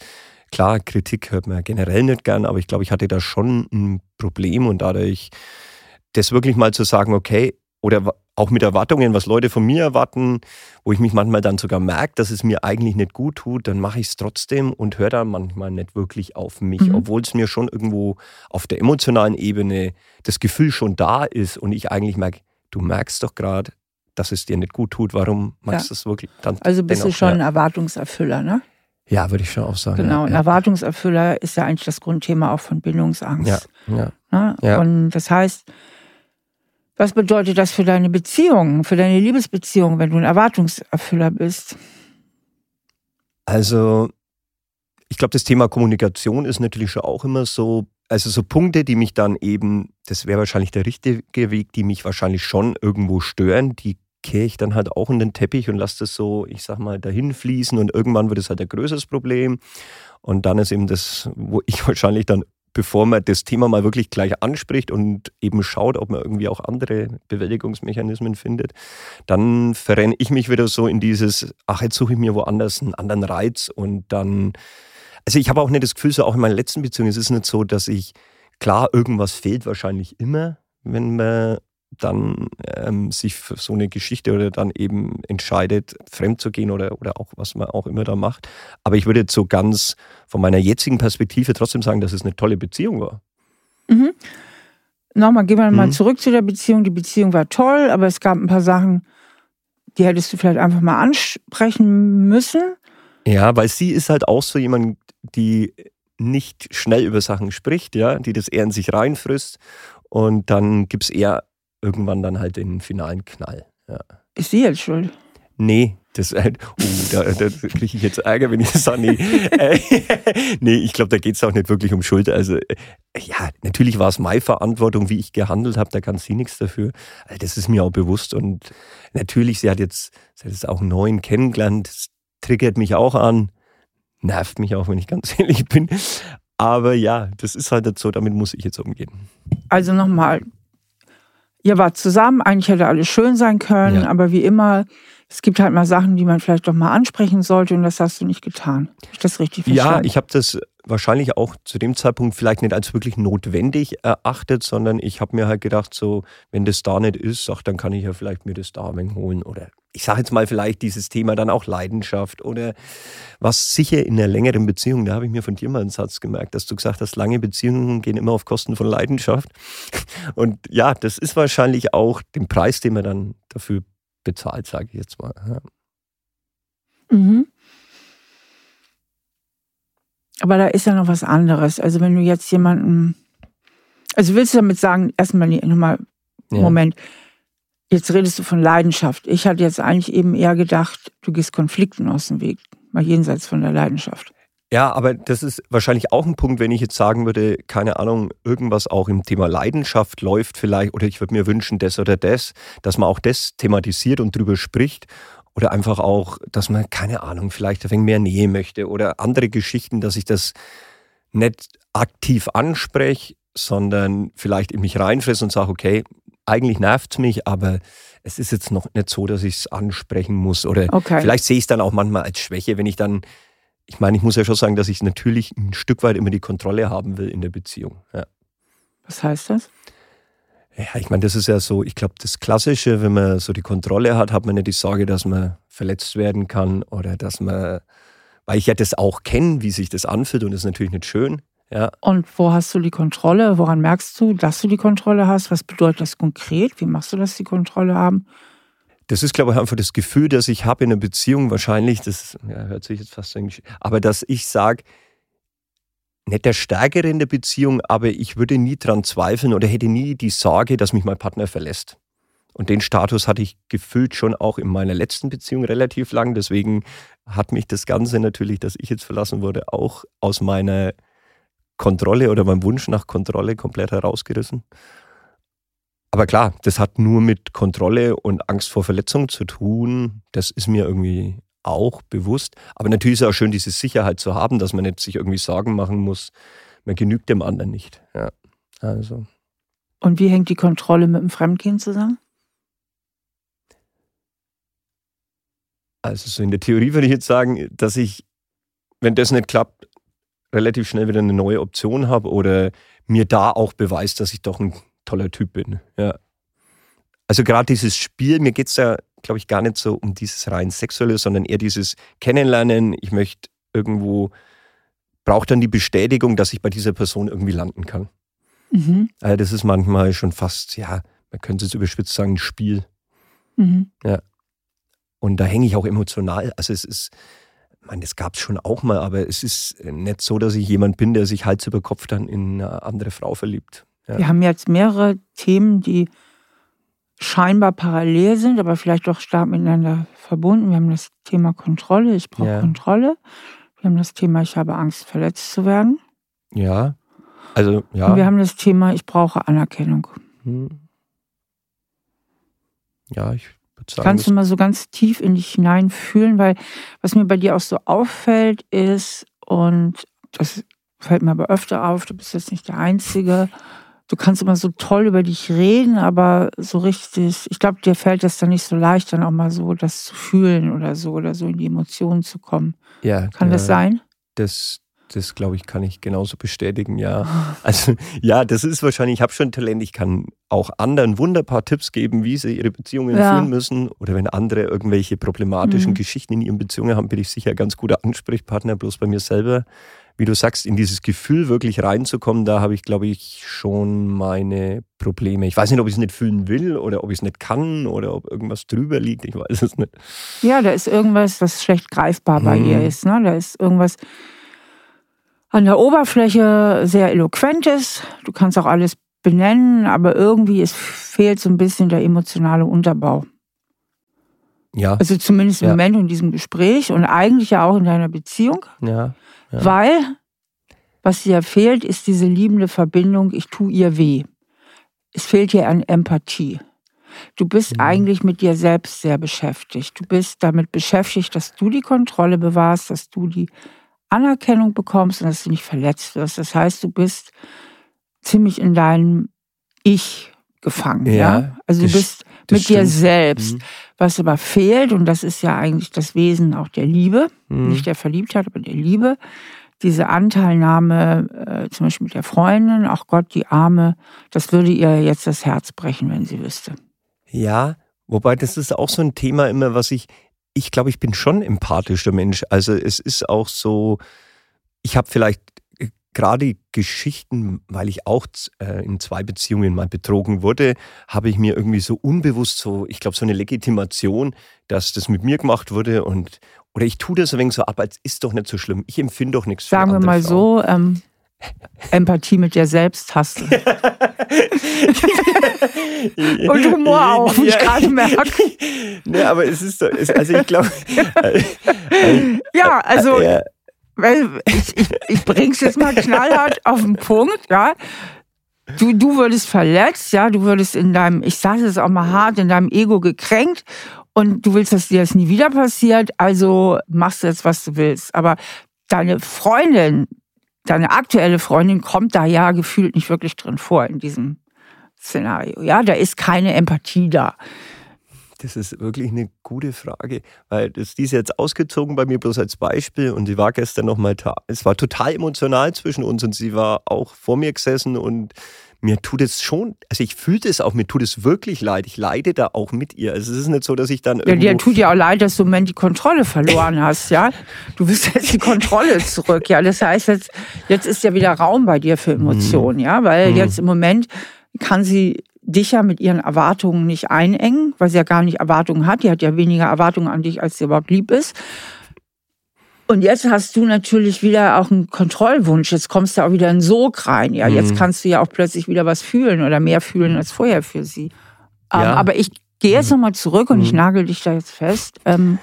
klar, Kritik hört man generell nicht gern, aber ich glaube, ich hatte da schon ein Problem und dadurch das wirklich mal zu sagen, okay, oder auch mit Erwartungen, was Leute von mir erwarten, wo ich mich manchmal dann sogar merke, dass es mir eigentlich nicht gut tut, dann mache ich es trotzdem und höre da manchmal nicht wirklich auf mich, mhm. obwohl es mir schon irgendwo auf der emotionalen Ebene das Gefühl schon da ist und ich eigentlich merke, du merkst doch gerade, dass es dir nicht gut tut, warum machst du ja. es wirklich dann? Also bist dennoch, du schon ja. ein Erwartungserfüller, ne? Ja, würde ich schon auch sagen. Genau, ja, ein Erwartungserfüller ist ja eigentlich das Grundthema auch von Bindungsangst. Ja, ja. Ne? ja. Und das heißt, was bedeutet das für deine Beziehung, für deine Liebesbeziehung, wenn du ein Erwartungserfüller bist? Also, ich glaube, das Thema Kommunikation ist natürlich schon auch immer so, also so Punkte, die mich dann eben, das wäre wahrscheinlich der richtige Weg, die mich wahrscheinlich schon irgendwo stören, die kehre ich dann halt auch in den Teppich und lasse das so, ich sag mal, dahin fließen und irgendwann wird es halt ein größeres Problem. Und dann ist eben das, wo ich wahrscheinlich dann bevor man das Thema mal wirklich gleich anspricht und eben schaut, ob man irgendwie auch andere Bewältigungsmechanismen findet, dann verrenne ich mich wieder so in dieses, ach, jetzt suche ich mir woanders einen anderen Reiz und dann, also ich habe auch nicht das Gefühl, so auch in meiner letzten Beziehung, es ist nicht so, dass ich, klar, irgendwas fehlt wahrscheinlich immer, wenn man dann ähm, sich für so eine Geschichte oder dann eben entscheidet, fremd zu gehen oder, oder auch was man auch immer da macht. Aber ich würde jetzt so ganz von meiner jetzigen Perspektive trotzdem sagen, dass es eine tolle Beziehung war. Mhm. Nochmal, gehen wir mal mhm. zurück zu der Beziehung. Die Beziehung war toll, aber es gab ein paar Sachen, die hättest du vielleicht einfach mal ansprechen müssen. Ja, weil sie ist halt auch so jemand, die nicht schnell über Sachen spricht, ja, die das eher in sich reinfrisst. Und dann gibt es eher irgendwann dann halt den finalen Knall. Ja. Ist sie jetzt schuld? Nee, das, äh, oh, da, da kriege ich jetzt Ärger, wenn ich das sage. Nee, äh, nee ich glaube, da geht es auch nicht wirklich um Schuld. Also, äh, ja, natürlich war es meine Verantwortung, wie ich gehandelt habe, da kann sie nichts dafür. Also, das ist mir auch bewusst. Und natürlich, sie hat jetzt, sie hat jetzt auch einen neuen kennengelernt, das triggert mich auch an, nervt mich auch, wenn ich ganz ehrlich bin. Aber ja, das ist halt so, damit muss ich jetzt umgehen. Also nochmal, ihr wart zusammen, eigentlich hätte alles schön sein können, ja. aber wie immer, es gibt halt mal Sachen, die man vielleicht doch mal ansprechen sollte und das hast du nicht getan. Habe ich das richtig verstanden? Ja, ich habe das wahrscheinlich auch zu dem Zeitpunkt vielleicht nicht als wirklich notwendig erachtet, sondern ich habe mir halt gedacht, so, wenn das da nicht ist, ach, dann kann ich ja vielleicht mir das da holen oder ich sage jetzt mal vielleicht dieses Thema dann auch Leidenschaft oder was sicher in einer längeren Beziehung, da habe ich mir von dir mal einen Satz gemerkt, dass du gesagt hast, lange Beziehungen gehen immer auf Kosten von Leidenschaft. Und ja, das ist wahrscheinlich auch den Preis, den man dann dafür bezahlt, sage ich jetzt mal. Mhm. Aber da ist ja noch was anderes. Also wenn du jetzt jemanden, also willst du damit sagen, erstmal nochmal, ja. Moment, Jetzt redest du von Leidenschaft. Ich hatte jetzt eigentlich eben eher gedacht, du gehst Konflikten aus dem Weg, mal jenseits von der Leidenschaft. Ja, aber das ist wahrscheinlich auch ein Punkt, wenn ich jetzt sagen würde, keine Ahnung, irgendwas auch im Thema Leidenschaft läuft vielleicht, oder ich würde mir wünschen, das oder das, dass man auch das thematisiert und drüber spricht. Oder einfach auch, dass man, keine Ahnung, vielleicht ein wenig mehr Nähe möchte oder andere Geschichten, dass ich das nicht aktiv anspreche, sondern vielleicht in mich reinfresse und sage, okay, eigentlich nervt es mich, aber es ist jetzt noch nicht so, dass ich es ansprechen muss. Oder okay. vielleicht sehe ich es dann auch manchmal als Schwäche, wenn ich dann ich meine, ich muss ja schon sagen, dass ich natürlich ein Stück weit immer die Kontrolle haben will in der Beziehung. Ja. Was heißt das? Ja, ich meine, das ist ja so, ich glaube, das Klassische, wenn man so die Kontrolle hat, hat man nicht die Sorge, dass man verletzt werden kann oder dass man, weil ich ja das auch kenne, wie sich das anfühlt und das ist natürlich nicht schön. Ja. Und wo hast du die Kontrolle? Woran merkst du, dass du die Kontrolle hast? Was bedeutet das konkret? Wie machst du das, die Kontrolle haben? Das ist, glaube ich, einfach das Gefühl, das ich habe in einer Beziehung wahrscheinlich, das ja, hört sich jetzt fast eigentlich, aber dass ich sage, nicht der Stärkere in der Beziehung, aber ich würde nie dran zweifeln oder hätte nie die Sorge, dass mich mein Partner verlässt. Und den Status hatte ich gefühlt schon auch in meiner letzten Beziehung relativ lang. Deswegen hat mich das Ganze natürlich, dass ich jetzt verlassen wurde, auch aus meiner Kontrolle oder meinem Wunsch nach Kontrolle komplett herausgerissen. Aber klar, das hat nur mit Kontrolle und Angst vor Verletzung zu tun. Das ist mir irgendwie auch bewusst. Aber natürlich ist es auch schön, diese Sicherheit zu haben, dass man nicht sich irgendwie Sorgen machen muss, man genügt dem anderen nicht. Ja, also. Und wie hängt die Kontrolle mit dem Fremdkind zusammen? Also so in der Theorie würde ich jetzt sagen, dass ich, wenn das nicht klappt, relativ schnell wieder eine neue Option habe oder mir da auch beweist, dass ich doch ein toller Typ bin. Ja. Also gerade dieses Spiel, mir geht es ja, glaube ich, gar nicht so um dieses rein Sexuelle, sondern eher dieses Kennenlernen. Ich möchte irgendwo, brauche dann die Bestätigung, dass ich bei dieser Person irgendwie landen kann. Mhm. Also das ist manchmal schon fast, ja, man könnte es überspitzt sagen, ein Spiel. Mhm. Ja. Und da hänge ich auch emotional. Also es ist, ich meine, das gab es schon auch mal, aber es ist nicht so, dass ich jemand bin, der sich Hals über Kopf dann in eine andere Frau verliebt. Ja. Wir haben jetzt mehrere Themen, die scheinbar parallel sind, aber vielleicht doch stark miteinander verbunden. Wir haben das Thema Kontrolle, ich brauche ja. Kontrolle. Wir haben das Thema, ich habe Angst, verletzt zu werden. Ja. Also, ja. Und wir haben das Thema, ich brauche Anerkennung. Hm. Ja, ich würde sagen. Kannst du mal so ganz tief in dich hineinfühlen, weil was mir bei dir auch so auffällt, ist, und das fällt mir aber öfter auf, du bist jetzt nicht der Einzige, du kannst immer so toll über dich reden, aber so richtig, ich glaube, dir fällt es dann nicht so leicht, dann auch mal so das zu fühlen oder so oder so in die Emotionen zu kommen. Ja. Kann ja, das sein? Das, das glaube ich, kann ich genauso bestätigen, ja. Also ja, das ist wahrscheinlich, ich habe schon Talent, ich kann auch anderen wunderbar Tipps geben, wie sie ihre Beziehungen ja. führen müssen. Oder wenn andere irgendwelche problematischen mhm. Geschichten in ihren Beziehungen haben, bin ich sicher ein ganz guter Ansprechpartner, bloß bei mir selber wie du sagst, in dieses Gefühl wirklich reinzukommen, da habe ich, glaube ich, schon meine Probleme. Ich weiß nicht, ob ich es nicht fühlen will oder ob ich es nicht kann oder ob irgendwas drüber liegt. Ich weiß es nicht. Ja, da ist irgendwas, was schlecht greifbar bei hm. ihr ist. Ne? Da ist irgendwas an der Oberfläche sehr eloquentes. Du kannst auch alles benennen, aber irgendwie es fehlt so ein bisschen der emotionale Unterbau. Ja. Also zumindest im ja. Moment in diesem Gespräch und eigentlich ja auch in deiner Beziehung. Ja. Ja. Weil, was dir fehlt, ist diese liebende Verbindung, ich tue ihr weh. Es fehlt dir an Empathie. Du bist mhm. eigentlich mit dir selbst sehr beschäftigt. Du bist damit beschäftigt, dass du die Kontrolle bewahrst, dass du die Anerkennung bekommst und dass du nicht verletzt wirst. Das heißt, du bist ziemlich in deinem Ich gefangen. Ja, ja? Also du bist mit stimmt. dir selbst. Mhm. Was aber fehlt, und das ist ja eigentlich das Wesen auch der Liebe, mhm. nicht der Verliebtheit, aber der Liebe, diese Anteilnahme, äh, zum Beispiel mit der Freundin, auch Gott, die Arme, das würde ihr jetzt das Herz brechen, wenn sie wüsste. Ja, wobei das ist auch so ein Thema immer, was ich, ich glaube, ich bin schon empathischer Mensch. Also es ist auch so, ich habe vielleicht gerade Geschichten, weil ich auch äh, in zwei Beziehungen mal betrogen wurde, habe ich mir irgendwie so unbewusst so, ich glaube, so eine Legitimation, dass das mit mir gemacht wurde und oder ich tue das ein wenig so ab, als ist doch nicht so schlimm. Ich empfinde doch nichts. Sagen wir mal Frauen. so, ähm, Empathie mit dir selbst hast und Humor auch, wie ich gerade merke. Nee, aber es ist so, also ich glaube. ja, also. ich, ich, ich bring's jetzt mal knallhart auf den Punkt, ja. Du, du würdest verletzt, ja, du würdest in deinem, ich sage es auch mal hart, in deinem Ego gekränkt und du willst, dass dir das nie wieder passiert, also machst du jetzt, was du willst. Aber deine Freundin, deine aktuelle Freundin kommt da ja gefühlt nicht wirklich drin vor in diesem Szenario. Ja, da ist keine Empathie da. Das ist wirklich eine gute Frage, weil das, die ist jetzt ausgezogen bei mir bloß als Beispiel und sie war gestern nochmal da. Es war total emotional zwischen uns und sie war auch vor mir gesessen und mir tut es schon, also ich fühlte es auch, mir tut es wirklich leid. Ich leide da auch mit ihr. Also es ist nicht so, dass ich dann. Ja, dir tut ja auch leid, dass du im Moment die Kontrolle verloren hast, ja. Du willst jetzt die Kontrolle zurück, ja. Das heißt, jetzt, jetzt ist ja wieder Raum bei dir für Emotionen, mhm. ja, weil mhm. jetzt im Moment kann sie dich ja mit ihren Erwartungen nicht einengen, weil sie ja gar nicht Erwartungen hat. Die hat ja weniger Erwartungen an dich, als sie überhaupt lieb ist. Und jetzt hast du natürlich wieder auch einen Kontrollwunsch. Jetzt kommst du auch wieder in Sog rein. Ja, mhm. jetzt kannst du ja auch plötzlich wieder was fühlen oder mehr fühlen als vorher für sie. Ähm, ja. aber ich gehe jetzt mhm. nochmal zurück und mhm. ich nagel dich da jetzt fest. Ähm,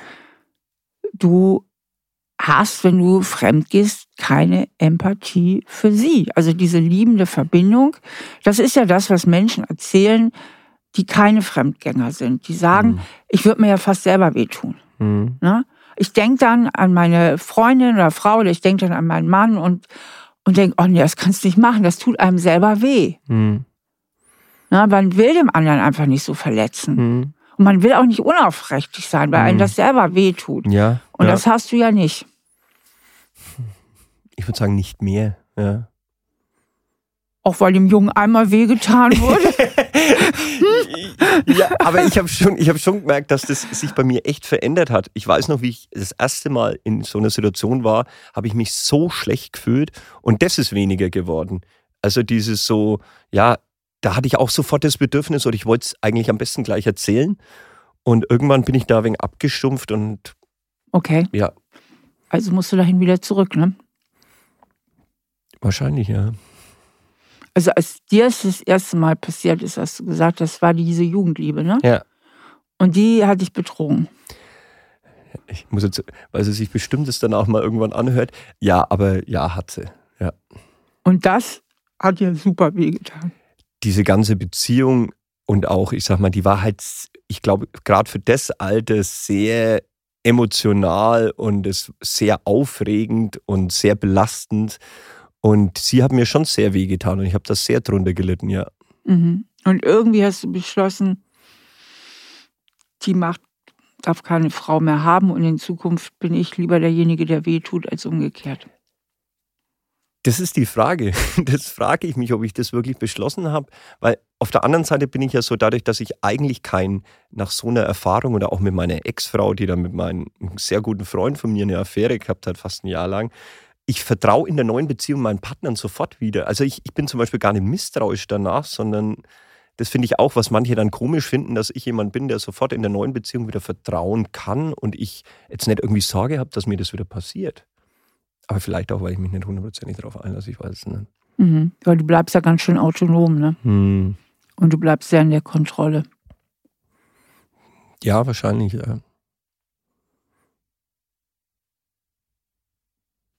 du hast, wenn du fremd gehst, keine Empathie für sie. Also diese liebende Verbindung, das ist ja das, was Menschen erzählen, die keine Fremdgänger sind. Die sagen, mhm. ich würde mir ja fast selber wehtun. Mhm. Ne? Ich denke dann an meine Freundin oder Frau oder ich denke dann an meinen Mann und, und denke, oh nee, das kannst du nicht machen, das tut einem selber weh. Mhm. Na, man will dem anderen einfach nicht so verletzen. Mhm. Und man will auch nicht unaufrichtig sein, weil mhm. einem das selber wehtut. Ja. Und ja. das hast du ja nicht. Ich würde sagen, nicht mehr. Ja. Auch weil dem Jungen einmal wehgetan wurde. ja, aber ich habe schon, hab schon gemerkt, dass das sich bei mir echt verändert hat. Ich weiß noch, wie ich das erste Mal in so einer Situation war, habe ich mich so schlecht gefühlt und das ist weniger geworden. Also dieses so, ja, da hatte ich auch sofort das Bedürfnis oder ich wollte es eigentlich am besten gleich erzählen. Und irgendwann bin ich da wegen abgestumpft und. Okay. Ja. Also musst du dahin wieder zurück, ne? Wahrscheinlich, ja. Also als dir es das erste Mal passiert ist, hast du gesagt, das war diese Jugendliebe, ne? Ja. Und die hat dich betrogen. Ich muss jetzt, weil sie sich bestimmt es danach mal irgendwann anhört. Ja, aber ja, hat sie. Ja. Und das hat dir super wehgetan diese ganze Beziehung und auch, ich sag mal, die war halt, ich glaube, gerade für das Alter sehr emotional und es sehr aufregend und sehr belastend. Und sie hat mir schon sehr wehgetan und ich habe das sehr drunter gelitten, ja. Mhm. Und irgendwie hast du beschlossen, die Macht darf keine Frau mehr haben und in Zukunft bin ich lieber derjenige, der wehtut, als umgekehrt. Das ist die Frage. Das frage ich mich, ob ich das wirklich beschlossen habe. Weil auf der anderen Seite bin ich ja so, dadurch, dass ich eigentlich kein, nach so einer Erfahrung oder auch mit meiner Ex-Frau, die dann mit meinem sehr guten Freund von mir eine Affäre gehabt hat, fast ein Jahr lang, ich vertraue in der neuen Beziehung meinen Partnern sofort wieder. Also ich, ich bin zum Beispiel gar nicht misstrauisch danach, sondern das finde ich auch, was manche dann komisch finden, dass ich jemand bin, der sofort in der neuen Beziehung wieder vertrauen kann und ich jetzt nicht irgendwie Sorge habe, dass mir das wieder passiert. Aber vielleicht auch, weil ich mich nicht hundertprozentig darauf einlasse, ich weiß es nicht. Mhm. Weil du bleibst ja ganz schön autonom, ne? Mhm. Und du bleibst sehr in der Kontrolle. Ja, wahrscheinlich, ja.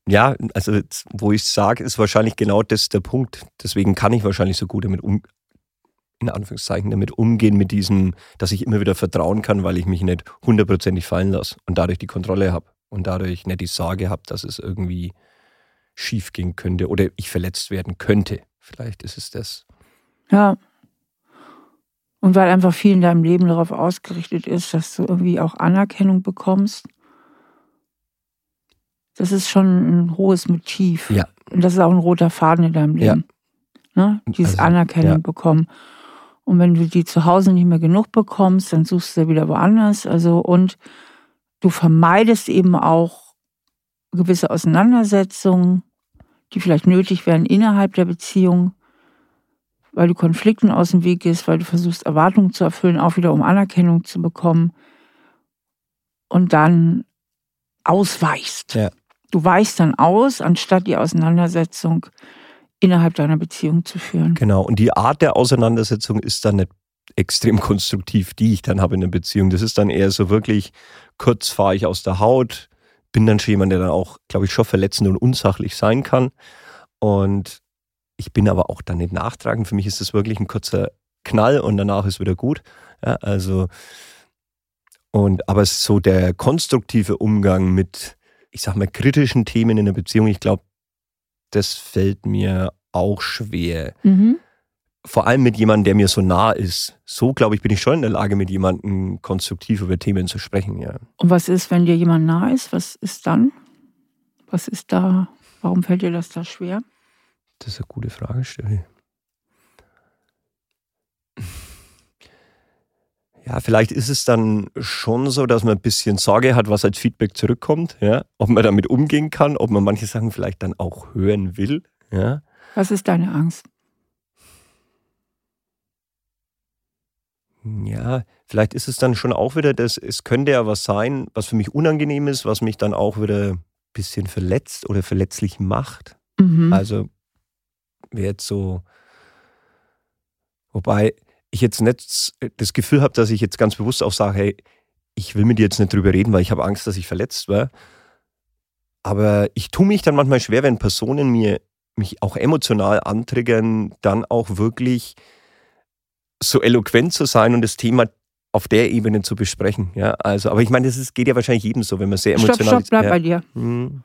Ja, also wo ich sage, ist wahrscheinlich genau das der Punkt. Deswegen kann ich wahrscheinlich so gut damit um, in Anführungszeichen damit umgehen, mit diesem, dass ich immer wieder vertrauen kann, weil ich mich nicht hundertprozentig fallen lasse und dadurch die Kontrolle habe und dadurch nicht die Sorge habe, dass es irgendwie schief gehen könnte oder ich verletzt werden könnte. Vielleicht ist es das. Ja. Und weil einfach viel in deinem Leben darauf ausgerichtet ist, dass du irgendwie auch Anerkennung bekommst. Das ist schon ein hohes Motiv. Ja. Und das ist auch ein roter Faden in deinem Leben. Ja. Ne? Dieses also, Anerkennung ja. bekommen. Und wenn du die zu Hause nicht mehr genug bekommst, dann suchst du wieder woanders. Also und Du vermeidest eben auch gewisse Auseinandersetzungen, die vielleicht nötig wären innerhalb der Beziehung, weil du Konflikten aus dem Weg gehst, weil du versuchst, Erwartungen zu erfüllen, auch wieder um Anerkennung zu bekommen und dann ausweichst. Ja. Du weichst dann aus, anstatt die Auseinandersetzung innerhalb deiner Beziehung zu führen. Genau, und die Art der Auseinandersetzung ist dann nicht extrem konstruktiv, die ich dann habe in der Beziehung. Das ist dann eher so wirklich, kurz fahre ich aus der Haut, bin dann schon jemand, der dann auch, glaube ich, schon verletzend und unsachlich sein kann. Und ich bin aber auch dann nicht nachtragend. Für mich ist das wirklich ein kurzer Knall und danach ist wieder gut. Ja, also, und aber so der konstruktive Umgang mit, ich sag mal, kritischen Themen in der Beziehung, ich glaube, das fällt mir auch schwer. Mhm. Vor allem mit jemandem, der mir so nah ist. So, glaube ich, bin ich schon in der Lage, mit jemandem konstruktiv über Themen zu sprechen, ja. Und was ist, wenn dir jemand nah ist? Was ist dann? Was ist da? Warum fällt dir das da schwer? Das ist eine gute Frage, Steffi. Ja, vielleicht ist es dann schon so, dass man ein bisschen Sorge hat, was als Feedback zurückkommt, ja, ob man damit umgehen kann, ob man manche Sachen vielleicht dann auch hören will, ja. Was ist deine Angst? Ja, vielleicht ist es dann schon auch wieder das, es könnte ja was sein, was für mich unangenehm ist, was mich dann auch wieder ein bisschen verletzt oder verletzlich macht. Mhm. Also wäre jetzt so, wobei ich jetzt nicht das Gefühl habe, dass ich jetzt ganz bewusst auch sage, hey, ich will mit dir jetzt nicht drüber reden, weil ich habe Angst, dass ich verletzt werde. Aber ich tue mich dann manchmal schwer, wenn Personen mir mich auch emotional antriggern, dann auch wirklich so eloquent zu sein und das Thema auf der Ebene zu besprechen. Ja, also, aber ich meine, das ist, geht ja wahrscheinlich jedem so, wenn man sehr emotional stopp, stopp, bleib ja. bei dir. Hm.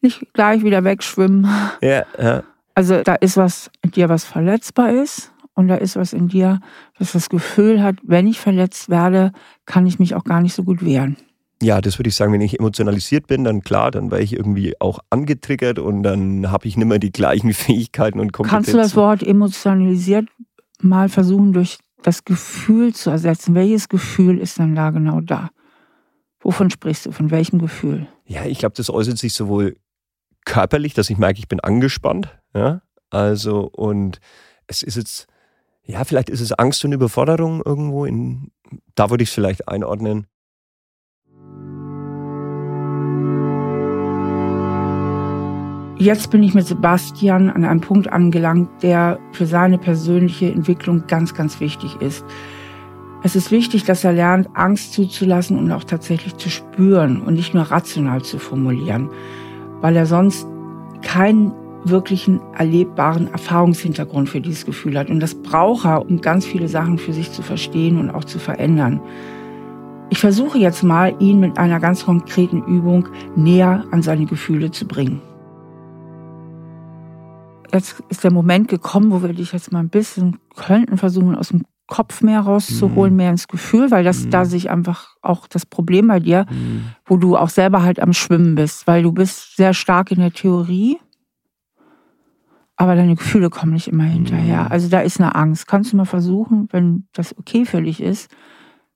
Nicht gleich wieder wegschwimmen. Ja, ja. Also da ist was in dir, was verletzbar ist. Und da ist was in dir, das das Gefühl hat, wenn ich verletzt werde, kann ich mich auch gar nicht so gut wehren. Ja, das würde ich sagen, wenn ich emotionalisiert bin, dann klar, dann wäre ich irgendwie auch angetriggert und dann habe ich nicht mehr die gleichen Fähigkeiten und Kompetenzen. Kannst du das Wort emotionalisiert mal versuchen, durch das Gefühl zu ersetzen? Welches Gefühl ist dann da genau da? Wovon sprichst du? Von welchem Gefühl? Ja, ich glaube, das äußert sich sowohl körperlich, dass ich merke, ich bin angespannt. Ja, also, und es ist jetzt, ja, vielleicht ist es Angst und Überforderung irgendwo. In, da würde ich es vielleicht einordnen. Jetzt bin ich mit Sebastian an einem Punkt angelangt, der für seine persönliche Entwicklung ganz, ganz wichtig ist. Es ist wichtig, dass er lernt, Angst zuzulassen und auch tatsächlich zu spüren und nicht nur rational zu formulieren, weil er sonst keinen wirklichen erlebbaren Erfahrungshintergrund für dieses Gefühl hat. Und das braucht er, um ganz viele Sachen für sich zu verstehen und auch zu verändern. Ich versuche jetzt mal, ihn mit einer ganz konkreten Übung näher an seine Gefühle zu bringen jetzt ist der Moment gekommen, wo wir dich jetzt mal ein bisschen könnten versuchen, aus dem Kopf mehr rauszuholen, mhm. mehr ins Gefühl, weil das mhm. da sich einfach auch das Problem bei dir, mhm. wo du auch selber halt am Schwimmen bist, weil du bist sehr stark in der Theorie, aber deine Gefühle kommen nicht immer hinterher. Mhm. Also da ist eine Angst. Kannst du mal versuchen, wenn das okay für dich ist,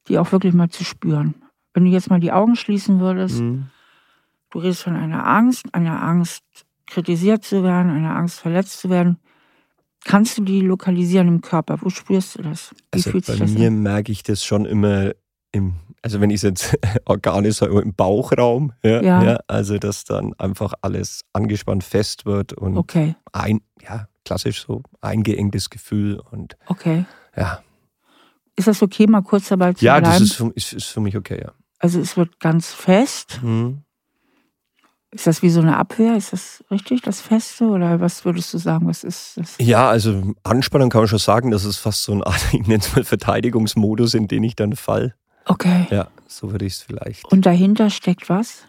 die auch wirklich mal zu spüren. Wenn du jetzt mal die Augen schließen würdest, mhm. du redest von einer Angst, einer Angst kritisiert zu werden, eine Angst verletzt zu werden. Kannst du die lokalisieren im Körper? Wo spürst du das? Wie also fühlt sich bei das mir an? merke ich das schon immer im, also wenn ich es jetzt organisch sage, im Bauchraum, ja, ja. ja, also dass dann einfach alles angespannt fest wird und okay. ein, ja, klassisch so eingeengtes Gefühl und okay. ja. Ist das okay, mal kurz dabei zu ja, bleiben? Ja, das ist für, ist, ist für, mich okay, ja. Also es wird ganz fest. Mhm. Ist das wie so eine Abwehr? Ist das richtig, das Feste? Oder was würdest du sagen, was ist das? Ja, also Anspannung kann man schon sagen, das ist fast so ein Art, ich nenne es mal Verteidigungsmodus, in den ich dann fall. Okay. Ja, so würde ich es vielleicht. Und dahinter steckt was?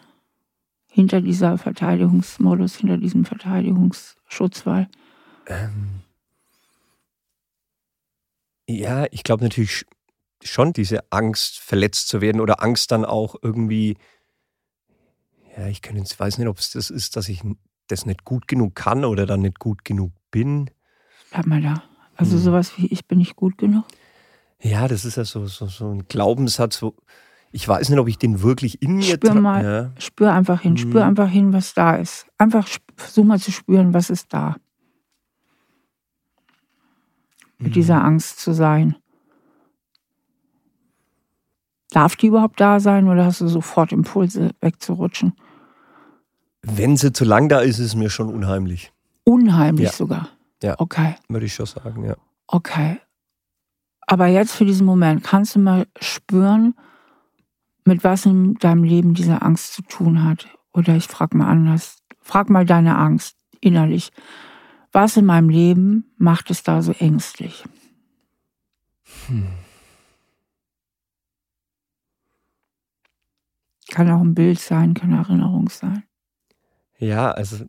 Hinter dieser Verteidigungsmodus, hinter diesem Verteidigungsschutzwall? Ähm, ja, ich glaube natürlich schon diese Angst, verletzt zu werden oder Angst dann auch irgendwie ja, ich kann jetzt, weiß nicht, ob es das ist, dass ich das nicht gut genug kann oder dann nicht gut genug bin. Bleib mal da. Also hm. sowas wie ich bin nicht gut genug? Ja, das ist ja so, so, so ein Glaubenssatz, wo ich weiß nicht, ob ich den wirklich in mir Spür mal, ja. spür einfach hin, spür einfach hin, was da ist. Einfach versuch mal zu spüren, was ist da. Mit hm. dieser Angst zu sein. Darf die überhaupt da sein oder hast du sofort Impulse wegzurutschen? Wenn sie zu lang da ist, ist es mir schon unheimlich. Unheimlich ja. sogar. Ja. Okay. Würde ich schon sagen, ja. Okay. Aber jetzt für diesen Moment, kannst du mal spüren, mit was in deinem Leben diese Angst zu tun hat? Oder ich frage mal anders. Frag mal deine Angst innerlich. Was in meinem Leben macht es da so ängstlich? Hm. Kann auch ein Bild sein, kann eine Erinnerung sein. Ja, also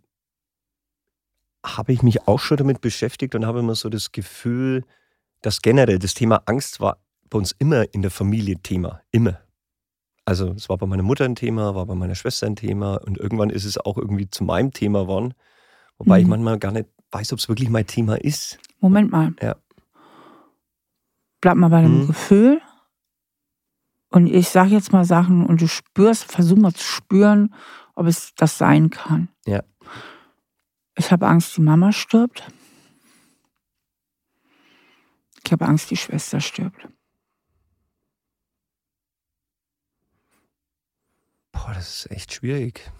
habe ich mich auch schon damit beschäftigt und habe immer so das Gefühl, dass generell das Thema Angst war bei uns immer in der Familie Thema. Immer. Also es war bei meiner Mutter ein Thema, war bei meiner Schwester ein Thema und irgendwann ist es auch irgendwie zu meinem Thema geworden. Wobei mhm. ich manchmal gar nicht weiß, ob es wirklich mein Thema ist. Moment mal. Ja. Bleib mal bei dem mhm. Gefühl. Und ich sage jetzt mal Sachen und du spürst, versuch mal zu spüren, ob es das sein kann. Ja. Ich habe Angst, die Mama stirbt. Ich habe Angst, die Schwester stirbt. Boah, das ist echt schwierig.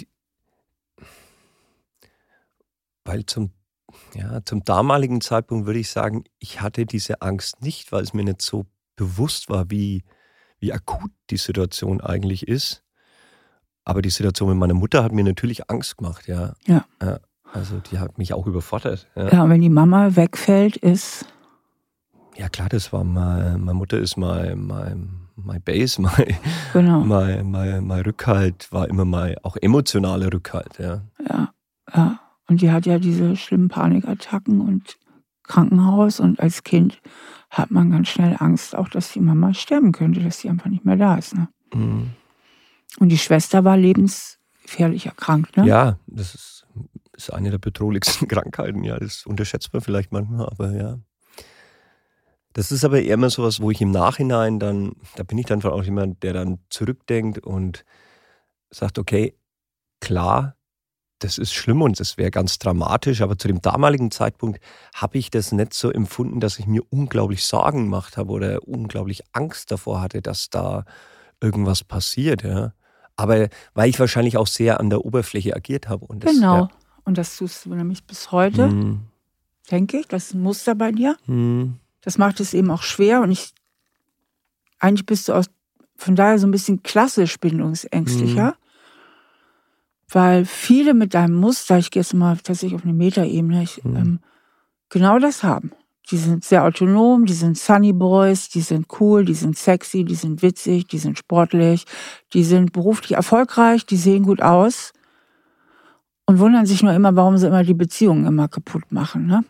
Die, weil zum, ja, zum damaligen Zeitpunkt würde ich sagen, ich hatte diese Angst nicht, weil es mir nicht so bewusst war, wie, wie akut die Situation eigentlich ist. Aber die Situation mit meiner Mutter hat mir natürlich Angst gemacht, ja. Ja. ja also die hat mich auch überfordert. Ja, ja und wenn die Mama wegfällt, ist. Ja, klar, das war mal, meine Mutter ist mein, mein, mein Base, mein, genau. mein, mein, mein Rückhalt, war immer mal auch emotionaler Rückhalt, ja. Ja, ja. Und die hat ja diese schlimmen Panikattacken und Krankenhaus und als Kind hat man ganz schnell Angst, auch dass die Mama sterben könnte, dass sie einfach nicht mehr da ist. Ne? Mhm. Und die Schwester war lebensgefährlich erkrankt. Ne? Ja, das ist, ist eine der bedrohlichsten Krankheiten. Ja, das unterschätzt man vielleicht manchmal, aber ja. Das ist aber eher immer so was, wo ich im Nachhinein dann, da bin ich dann auch jemand, der dann zurückdenkt und sagt, okay, klar, das ist schlimm und das wäre ganz dramatisch, aber zu dem damaligen Zeitpunkt habe ich das nicht so empfunden, dass ich mir unglaublich Sorgen gemacht habe oder unglaublich Angst davor hatte, dass da irgendwas passiert. Ja. Aber weil ich wahrscheinlich auch sehr an der Oberfläche agiert habe. Und das, genau. Ja. Und das tust du nämlich bis heute, mhm. denke ich. Das ist ein Muster bei dir. Mhm. Das macht es eben auch schwer. Und ich, eigentlich bist du aus, von daher so ein bisschen klassisch bindungsängstlicher. Mhm weil viele mit deinem Muster, ich gehe jetzt mal tatsächlich auf eine Metaebene, mhm. ähm, genau das haben. Die sind sehr autonom, die sind Sunny Boys, die sind cool, die sind sexy, die sind witzig, die sind sportlich, die sind beruflich erfolgreich, die sehen gut aus und wundern sich nur immer, warum sie immer die Beziehungen immer kaputt machen. Ne?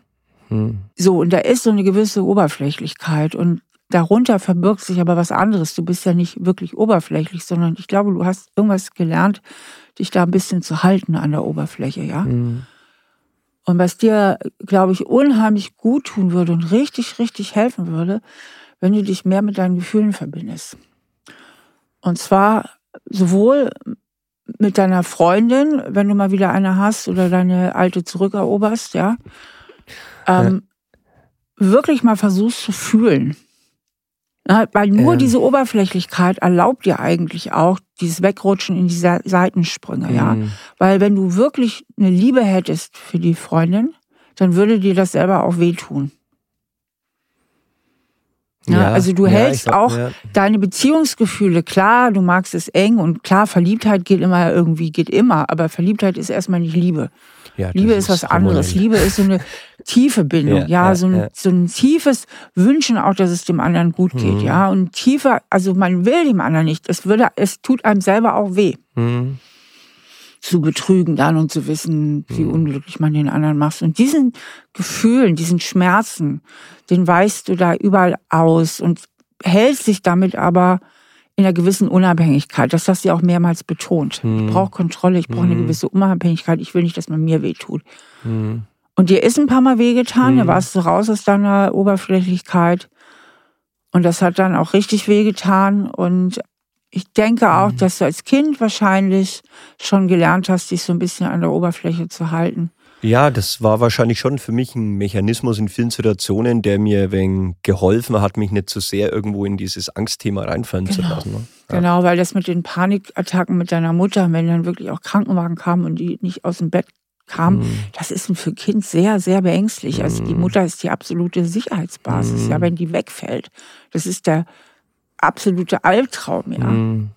Hm. So, und da ist so eine gewisse Oberflächlichkeit und darunter verbirgt sich aber was anderes. Du bist ja nicht wirklich oberflächlich, sondern ich glaube, du hast irgendwas gelernt, dich da ein bisschen zu halten an der Oberfläche, ja. Mhm. Und was dir, glaube ich, unheimlich gut tun würde und richtig, richtig helfen würde, wenn du dich mehr mit deinen Gefühlen verbindest. Und zwar sowohl mit deiner Freundin, wenn du mal wieder eine hast oder deine alte zurückeroberst, ja. Ähm, ja. Wirklich mal versuchst zu fühlen. Ja, weil nur ja. diese Oberflächlichkeit erlaubt dir eigentlich auch dieses Wegrutschen in diese Seitensprünge, mhm. ja. Weil wenn du wirklich eine Liebe hättest für die Freundin, dann würde dir das selber auch wehtun. Ja, ja, also du ja, hältst glaub, auch ja. deine Beziehungsgefühle, klar, du magst es eng und klar, Verliebtheit geht immer irgendwie, geht immer, aber Verliebtheit ist erstmal nicht Liebe. Liebe ist, ist was anderes. Liebe ist so eine tiefe Bindung, ja, so, ein, so ein tiefes Wünschen auch, dass es dem anderen gut geht, mhm. ja. Und tiefer, also man will dem anderen nicht. Es würde, es tut einem selber auch weh. Mhm zu betrügen dann und zu wissen, wie mhm. unglücklich man den anderen macht. Und diesen Gefühlen, diesen Schmerzen, den weißt du da überall aus und hältst dich damit aber in einer gewissen Unabhängigkeit. Das hast du ja auch mehrmals betont. Mhm. Ich brauche Kontrolle, ich brauche mhm. eine gewisse Unabhängigkeit. Ich will nicht, dass man mir wehtut. Mhm. Und dir ist ein paar Mal wehgetan, da mhm. warst du raus aus deiner Oberflächlichkeit. Und das hat dann auch richtig wehgetan. Und ich denke auch, mhm. dass du als Kind wahrscheinlich schon gelernt hast, dich so ein bisschen an der Oberfläche zu halten. Ja, das war wahrscheinlich schon für mich ein Mechanismus in vielen Situationen, der mir wegen geholfen hat, mich nicht zu so sehr irgendwo in dieses Angstthema reinfallen genau. zu lassen. Ne? Ja. Genau, weil das mit den Panikattacken mit deiner Mutter, wenn dann wirklich auch Krankenwagen kamen und die nicht aus dem Bett kam, mhm. das ist für ein Kind sehr, sehr beängstlich. Mhm. Also die mhm. Mutter ist die absolute Sicherheitsbasis, mhm. ja, wenn die wegfällt. Das ist der absolute Albtraum, ja. Mhm.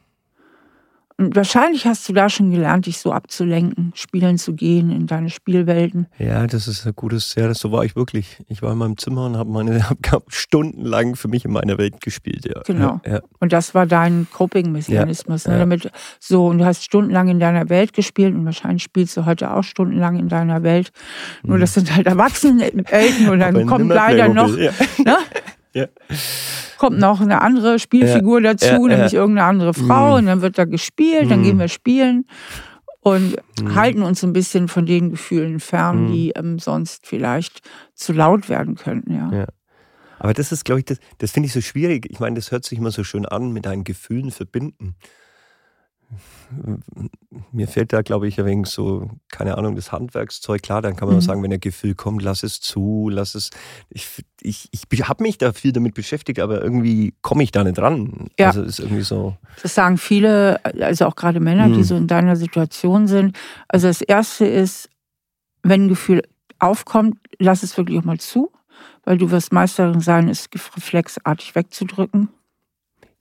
Und wahrscheinlich hast du da schon gelernt, dich so abzulenken, spielen zu gehen in deine Spielwelten. Ja, das ist ein gutes, ja, so war ich wirklich. Ich war in meinem Zimmer und habe meine hab stundenlang für mich in meiner Welt gespielt. Ja. Genau. Ja, ja. Und das war dein Coping-Mechanismus. Ja, ne? Damit so, und du hast stundenlang in deiner Welt gespielt und wahrscheinlich spielst du heute auch stundenlang in deiner Welt. Nur das sind halt Erwachsene-Eltern und dann Mhm. Kommt leider noch, ne? Ja. kommt noch eine andere Spielfigur dazu, ja, ja. nämlich irgendeine andere Frau Mhm. und dann wird da gespielt, dann Mhm. gehen wir spielen und Mhm. halten uns ein bisschen von den Gefühlen fern, Mhm. die ähm, sonst vielleicht zu laut werden könnten. Ja. Ja. Aber das ist, glaube ich, das, das finde ich so schwierig. Ich meine, das hört sich immer so schön an, mit deinen Gefühlen verbinden. Mir fällt da, glaube ich, ein wenig so, keine Ahnung, das Handwerkszeug. Klar, dann kann man Mhm. sagen, wenn ein Gefühl kommt, lass es zu, lass es. Ich, ich, ich habe mich da viel damit beschäftigt, aber irgendwie komme ich da nicht ran. Ja. Also ist irgendwie so. Das sagen viele, also auch gerade Männer, die Mhm. so in deiner Situation sind. Also das Erste ist, wenn ein Gefühl aufkommt, lass es wirklich auch mal zu, weil du wirst Meisterin sein, es reflexartig wegzudrücken.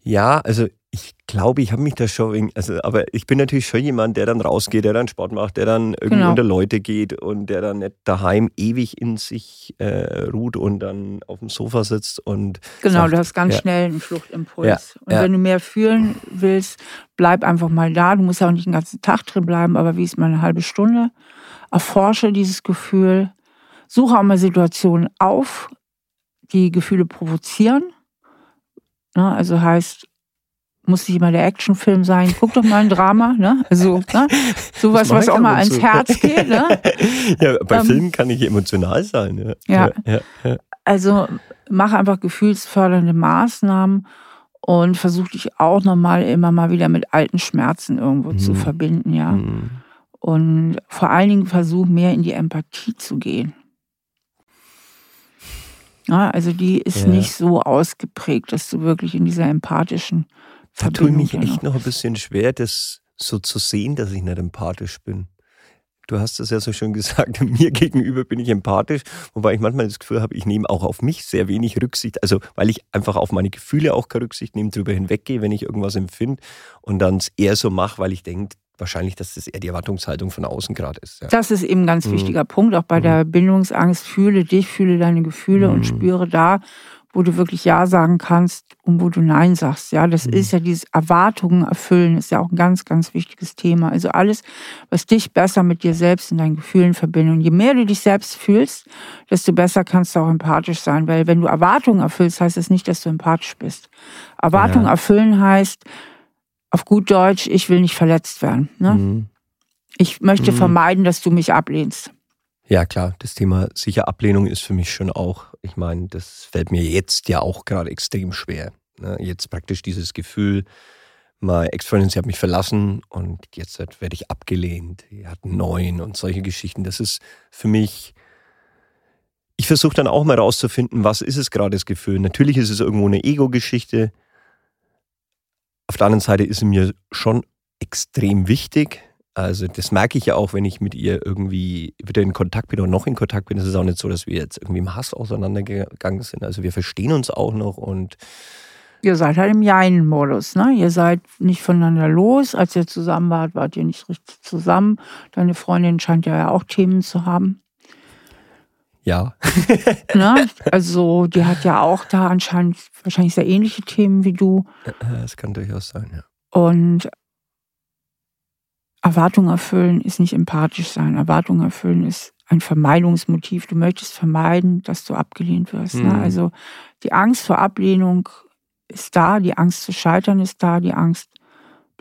Ja, also ich glaube, ich habe mich da schon, wegen- also, aber ich bin natürlich schon jemand, der dann rausgeht, der dann Sport macht, der dann irgendwie Genau. unter Leute geht und der dann nicht daheim ewig in sich äh, ruht und dann auf dem Sofa sitzt und Genau, sagt, du hast ganz ja. schnell einen Fluchtimpuls. Ja, Und ja. wenn du mehr fühlen willst, bleib einfach mal da. Du musst ja auch nicht den ganzen Tag drin bleiben, aber wie ist mal eine halbe Stunde? Erforsche dieses Gefühl. Suche auch mal Situationen auf, die Gefühle provozieren. Ne, also heißt, muss nicht immer der Actionfilm sein. Guck doch mal ein Drama. Ne? Also ne? sowas, was auch mal ans. Herz geht. Ne? ja, bei Ähm, Filmen kann ich emotional sein. Ja. Ja. ja, ja. Also mach einfach gefühlsfördernde Maßnahmen und versuch dich auch nochmal immer mal wieder mit alten Schmerzen irgendwo zu Mhm. verbinden, ja. Mhm. Und vor allen Dingen versuch mehr in die Empathie zu gehen. Ja, also die ist Ja. nicht so ausgeprägt, dass du wirklich in dieser empathischen Da tue ich mich echt noch ein bisschen schwer, das so zu sehen, dass ich nicht empathisch bin. Du hast es ja so schön gesagt, mir gegenüber bin ich empathisch, wobei ich manchmal das Gefühl habe, ich nehme auch auf mich sehr wenig Rücksicht. Also weil ich einfach auf meine Gefühle auch keine Rücksicht nehme, drüber hinweggehe, wenn ich irgendwas empfinde und dann es eher so mache, weil ich denke, wahrscheinlich, dass das eher die Erwartungshaltung von außen gerade ist. Ja. Das ist eben ein ganz Mhm. wichtiger Punkt, auch bei Mhm. der Bindungsangst. Fühle dich, fühle deine Gefühle und Mhm. spüre da, wo du wirklich Ja sagen kannst und wo du Nein sagst. Ja, das Mhm. ist ja dieses Erwartungen erfüllen, ist ja auch ein ganz, ganz wichtiges Thema. Also alles, was dich besser mit dir selbst und deinen Gefühlen verbindet. Und je mehr du dich selbst fühlst, desto besser kannst du auch empathisch sein. Weil wenn du Erwartungen erfüllst, heißt das nicht, dass du empathisch bist. Erwartungen Ja. erfüllen heißt, auf gut Deutsch, ich will nicht verletzt werden. Ne? Mhm. Ich möchte Mhm. vermeiden, dass du mich ablehnst. Ja, klar, das Thema sicher Ablehnung ist für mich schon auch, ich meine, das fällt mir jetzt ja auch gerade extrem schwer. Ne? Jetzt praktisch dieses Gefühl, meine Ex-Freundin, sie hat mich verlassen und jetzt werde ich abgelehnt, die hat einen neuen und solche Geschichten. Das ist für mich, ich versuche dann auch mal rauszufinden, was ist es gerade das Gefühl. Natürlich ist es irgendwo eine Ego-Geschichte. Auf der anderen Seite ist es mir schon extrem wichtig. Also das merke ich ja auch, wenn ich mit ihr irgendwie wieder in Kontakt bin oder noch in Kontakt bin. Es ist auch nicht so, dass wir jetzt irgendwie im Hass auseinandergegangen sind. Also wir verstehen uns auch noch und Ihr seid halt im Jein-Modus, ne? Ihr seid nicht voneinander los. Als ihr zusammen wart, wart ihr nicht richtig zusammen. Deine Freundin scheint ja auch Themen zu haben. Ja. Ne? Also, die hat ja auch da anscheinend wahrscheinlich sehr ähnliche Themen wie du. Das kann durchaus sein, ja. Und Erwartungen erfüllen ist nicht empathisch sein. Erwartungen erfüllen ist ein Vermeidungsmotiv. Du möchtest vermeiden, dass du abgelehnt wirst. Ne? Mhm. Also die Angst vor Ablehnung ist da, die Angst zu scheitern ist da, die Angst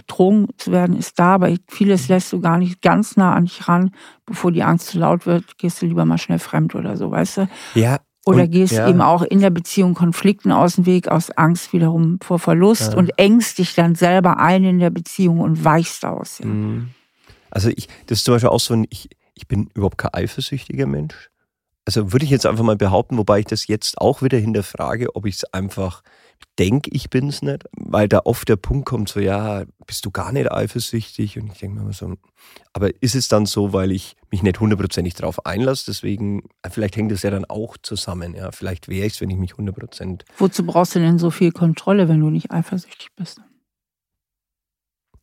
betrogen zu werden ist da, aber vieles lässt du gar nicht ganz nah an dich ran. Bevor die Angst zu laut wird, gehst du lieber mal schnell fremd oder so, weißt du? Ja. Oder und- gehst ja. eben auch in der Beziehung Konflikten aus dem Weg, aus Angst wiederum vor Verlust Ja. und engst dich dann selber ein in der Beziehung und weichst aus. Ja. Mhm. Also ich, das ist zum Beispiel auch so ein, ich, ich bin überhaupt kein eifersüchtiger Mensch. Also würde ich jetzt einfach mal behaupten, wobei ich das jetzt auch wieder hinterfrage, ob ich es einfach denke, ich bin es nicht, weil da oft der Punkt kommt, so ja, bist du gar nicht eifersüchtig? Und ich denke mir immer so, aber ist es dann so, weil ich mich nicht hundertprozentig darauf einlasse? Deswegen, äh, vielleicht hängt das ja dann auch zusammen. Ja, vielleicht wäre ich es, wenn ich mich hundertprozentig Wozu brauchst du denn so viel Kontrolle, wenn du nicht eifersüchtig bist?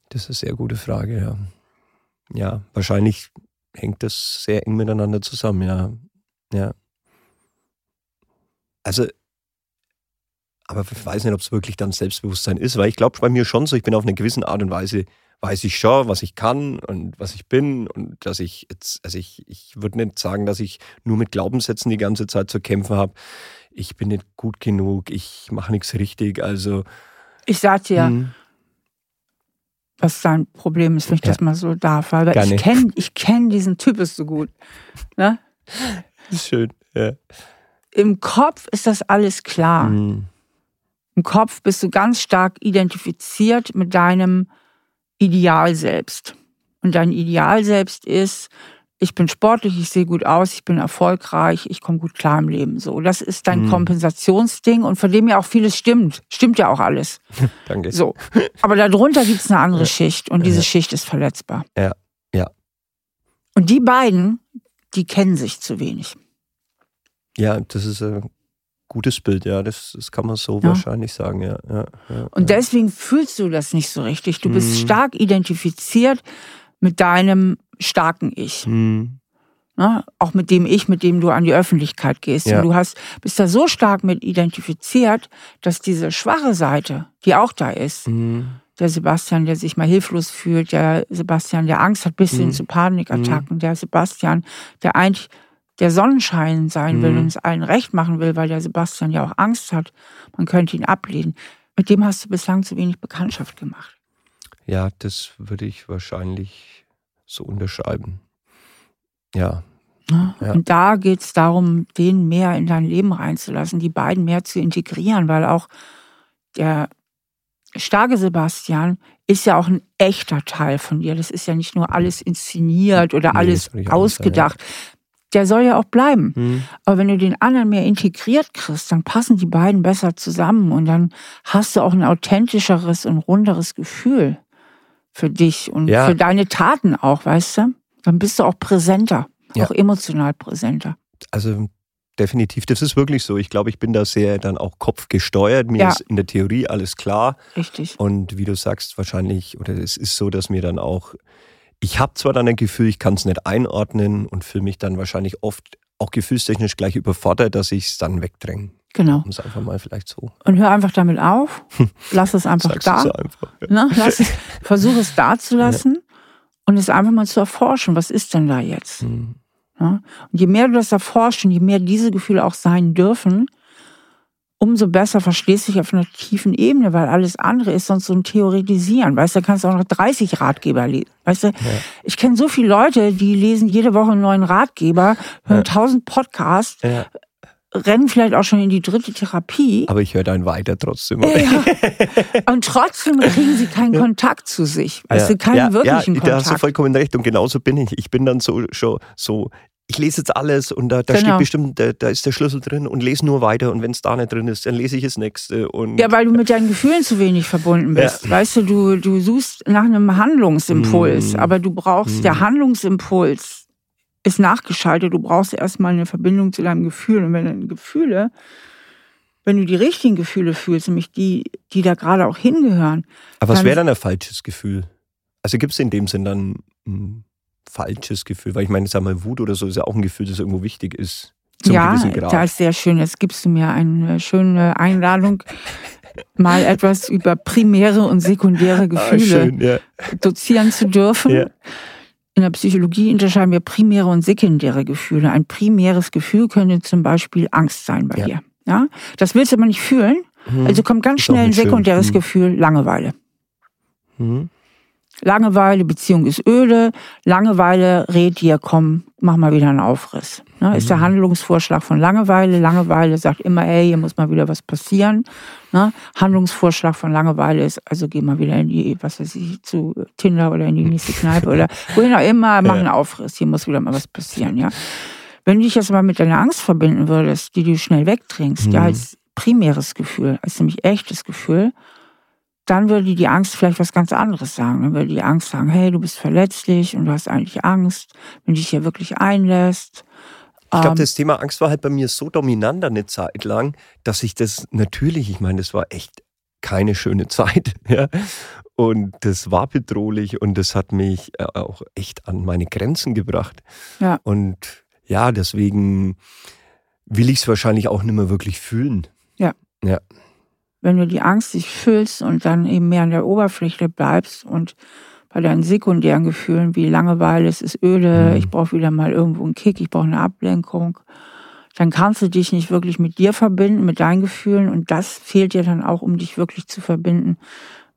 Das ist eine sehr gute Frage, ja. Ja, wahrscheinlich hängt das sehr eng miteinander zusammen, ja. Ja. Also, aber ich weiß nicht, ob es wirklich dann Selbstbewusstsein ist, weil ich glaube bei mir schon so, ich bin auf eine gewisse Art und Weise, weiß ich schon, was ich kann und was ich bin und dass ich jetzt, also ich, ich würde nicht sagen, dass ich nur mit Glaubenssätzen die ganze Zeit zu kämpfen habe. Ich bin nicht gut genug, ich mache nichts richtig, also. Ich sag dir, hm. was dein Problem ist, wenn ich ja. das mal so darf, weil Gar ich kenne ich kenn diesen Typus so gut. Ne? Schön, ja. Im Kopf ist das alles klar. Hm. Im Kopf bist du ganz stark identifiziert mit deinem Ideal selbst. Und dein Ideal selbst ist, ich bin sportlich, ich sehe gut aus, ich bin erfolgreich, ich komme gut klar im Leben. So, das ist dein mhm. Kompensationsding und von dem ja auch vieles stimmt. Stimmt ja auch alles. Danke. So, aber darunter gibt es eine andere ja. Schicht und diese ja. Schicht ist verletzbar. Ja, ja. Und die beiden, die kennen sich zu wenig. Ja, das ist ein gutes Bild, ja, das, das kann man so ja. wahrscheinlich sagen, ja. ja, ja und deswegen fühlst du das nicht so richtig. Du bist mhm. stark identifiziert mit deinem starken Ich. Mhm. Ne? Auch mit dem Ich, mit dem du an die Öffentlichkeit gehst. Und du hast, bist da so stark mit identifiziert, dass diese schwache Seite, die auch da ist, mhm. der Sebastian, der sich mal hilflos fühlt, der Sebastian, der Angst hat bis hin mhm. zu Panikattacken, mhm. der Sebastian, der eigentlich der Sonnenschein sein will mhm. und es allen recht machen will, weil der Sebastian ja auch Angst hat, man könnte ihn ablehnen. Mit dem hast du bislang zu wenig Bekanntschaft gemacht. Ja, das würde ich wahrscheinlich so unterschreiben. Ja. ja. Und da geht es darum, den mehr in dein Leben reinzulassen, die beiden mehr zu integrieren, weil auch der starke Sebastian ist ja auch ein echter Teil von dir. Das ist ja nicht nur alles inszeniert oder nee, alles ausgedacht. Sein, ja der soll ja auch bleiben. Mhm. Aber wenn du den anderen mehr integriert kriegst, dann passen die beiden besser zusammen und dann hast du auch ein authentischeres und runderes Gefühl für dich und ja. für deine Taten auch, weißt du? Dann bist du auch präsenter, ja. auch emotional präsenter. Also definitiv, das ist wirklich so. Ich glaube, ich bin da sehr dann auch kopfgesteuert. Mir ja. ist in der Theorie alles klar. Richtig. Und wie du sagst, wahrscheinlich, oder es ist so, dass mir dann auch ich habe zwar dann ein Gefühl, ich kann es nicht einordnen und fühle mich dann wahrscheinlich oft auch gefühlstechnisch gleich überfordert, dass ich es dann wegdränge. Genau. Um es einfach mal vielleicht so. Und hör einfach damit auf. Lass es einfach da. So einfach, ja. ne? Lass es, versuch es da zu lassen ja. und es einfach mal zu erforschen. Was ist denn da jetzt? Mhm. Ja? Und je mehr du das erforscht und je mehr diese Gefühle auch sein dürfen, umso besser verstehst du dich auf einer tiefen Ebene, weil alles andere ist sonst so ein Theoretisieren. Weißt du, da kannst du auch noch 30 Ratgeber lesen. Weißt du, ja. ich kenne so viele Leute, die lesen jede Woche einen neuen Ratgeber, hören ja. Podcasts, ja. rennen vielleicht auch schon in die dritte Therapie. Aber ich höre dann weiter trotzdem. Ja. Und trotzdem kriegen sie keinen Kontakt zu sich. Weißt du, keinen wirklichen Kontakt. Ja, da hast du vollkommen recht. Und genauso bin ich. Ich bin dann so, schon so ich lese jetzt alles und da, da genau. steht bestimmt, da, da, ist der Schlüssel drin und lese nur weiter und wenn es da nicht drin ist, dann lese ich das nächste. Und ja, weil du mit deinen Gefühlen zu wenig verbunden bist. Ja. Weißt du, du, du suchst nach einem Handlungsimpuls, mm. aber du brauchst, mm. der Handlungsimpuls ist nachgeschaltet, du brauchst erstmal eine Verbindung zu deinem Gefühl und wenn deine Gefühle, wenn du die richtigen Gefühle fühlst, nämlich die, die da gerade auch hingehören. Aber was wäre dann ein falsches Gefühl? Also gibt es in dem Sinn dann hm, falsches Gefühl? Weil ich meine, sag mal, Wut oder so ist ja auch ein Gefühl, das irgendwo wichtig ist. ja, das ist sehr schön. Jetzt gibst du mir eine schöne Einladung, mal etwas über primäre und sekundäre ah, Gefühle ah, schön, ja. dozieren zu dürfen. Ja. In der Psychologie unterscheiden wir primäre und sekundäre Gefühle. Ein primäres Gefühl könnte zum Beispiel Angst sein bei ja. dir. Ja? Das willst du aber nicht fühlen. Mhm. Also kommt ganz schnell ein sekundäres mhm. Gefühl, Langeweile. Mhm. Langeweile, Beziehung ist öde, Langeweile rät dir, komm, mach mal wieder einen Aufriss. Ne, ist der mhm. Handlungsvorschlag von Langeweile. Langeweile sagt immer, ey, hier muss mal wieder was passieren. Ne? Handlungsvorschlag von Langeweile ist, also geh mal wieder in die, was weiß ich, zu Tinder oder in die nächste Kneipe oder wohin auch immer, mach einen Aufriss, hier muss wieder mal was passieren, ja. Wenn du dich jetzt mal mit deiner Angst verbinden würdest, die du schnell wegtrinkst, mhm. ja, als primäres Gefühl, als nämlich echtes Gefühl, dann würde die Angst vielleicht was ganz anderes sagen. Dann würde die Angst sagen, hey, du bist verletzlich und du hast eigentlich Angst, wenn du dich hier wirklich einlässt. Ich glaube, ähm, das Thema Angst war halt bei mir so dominant eine Zeit lang, dass ich das natürlich, ich meine, das war echt keine schöne Zeit. Ja. Und das war bedrohlich und das hat mich äh, auch echt an meine Grenzen gebracht. Ja. Und ja, deswegen will ich es wahrscheinlich auch nicht mehr wirklich fühlen. Ja. Ja. Wenn du die Angst dich fühlst und dann eben mehr an der Oberfläche bleibst und bei deinen sekundären Gefühlen wie Langeweile, es ist öde, Mhm. ich brauche wieder mal irgendwo einen Kick, ich brauche eine Ablenkung, dann kannst du dich nicht wirklich mit dir verbinden, mit deinen Gefühlen und das fehlt dir dann auch, um dich wirklich zu verbinden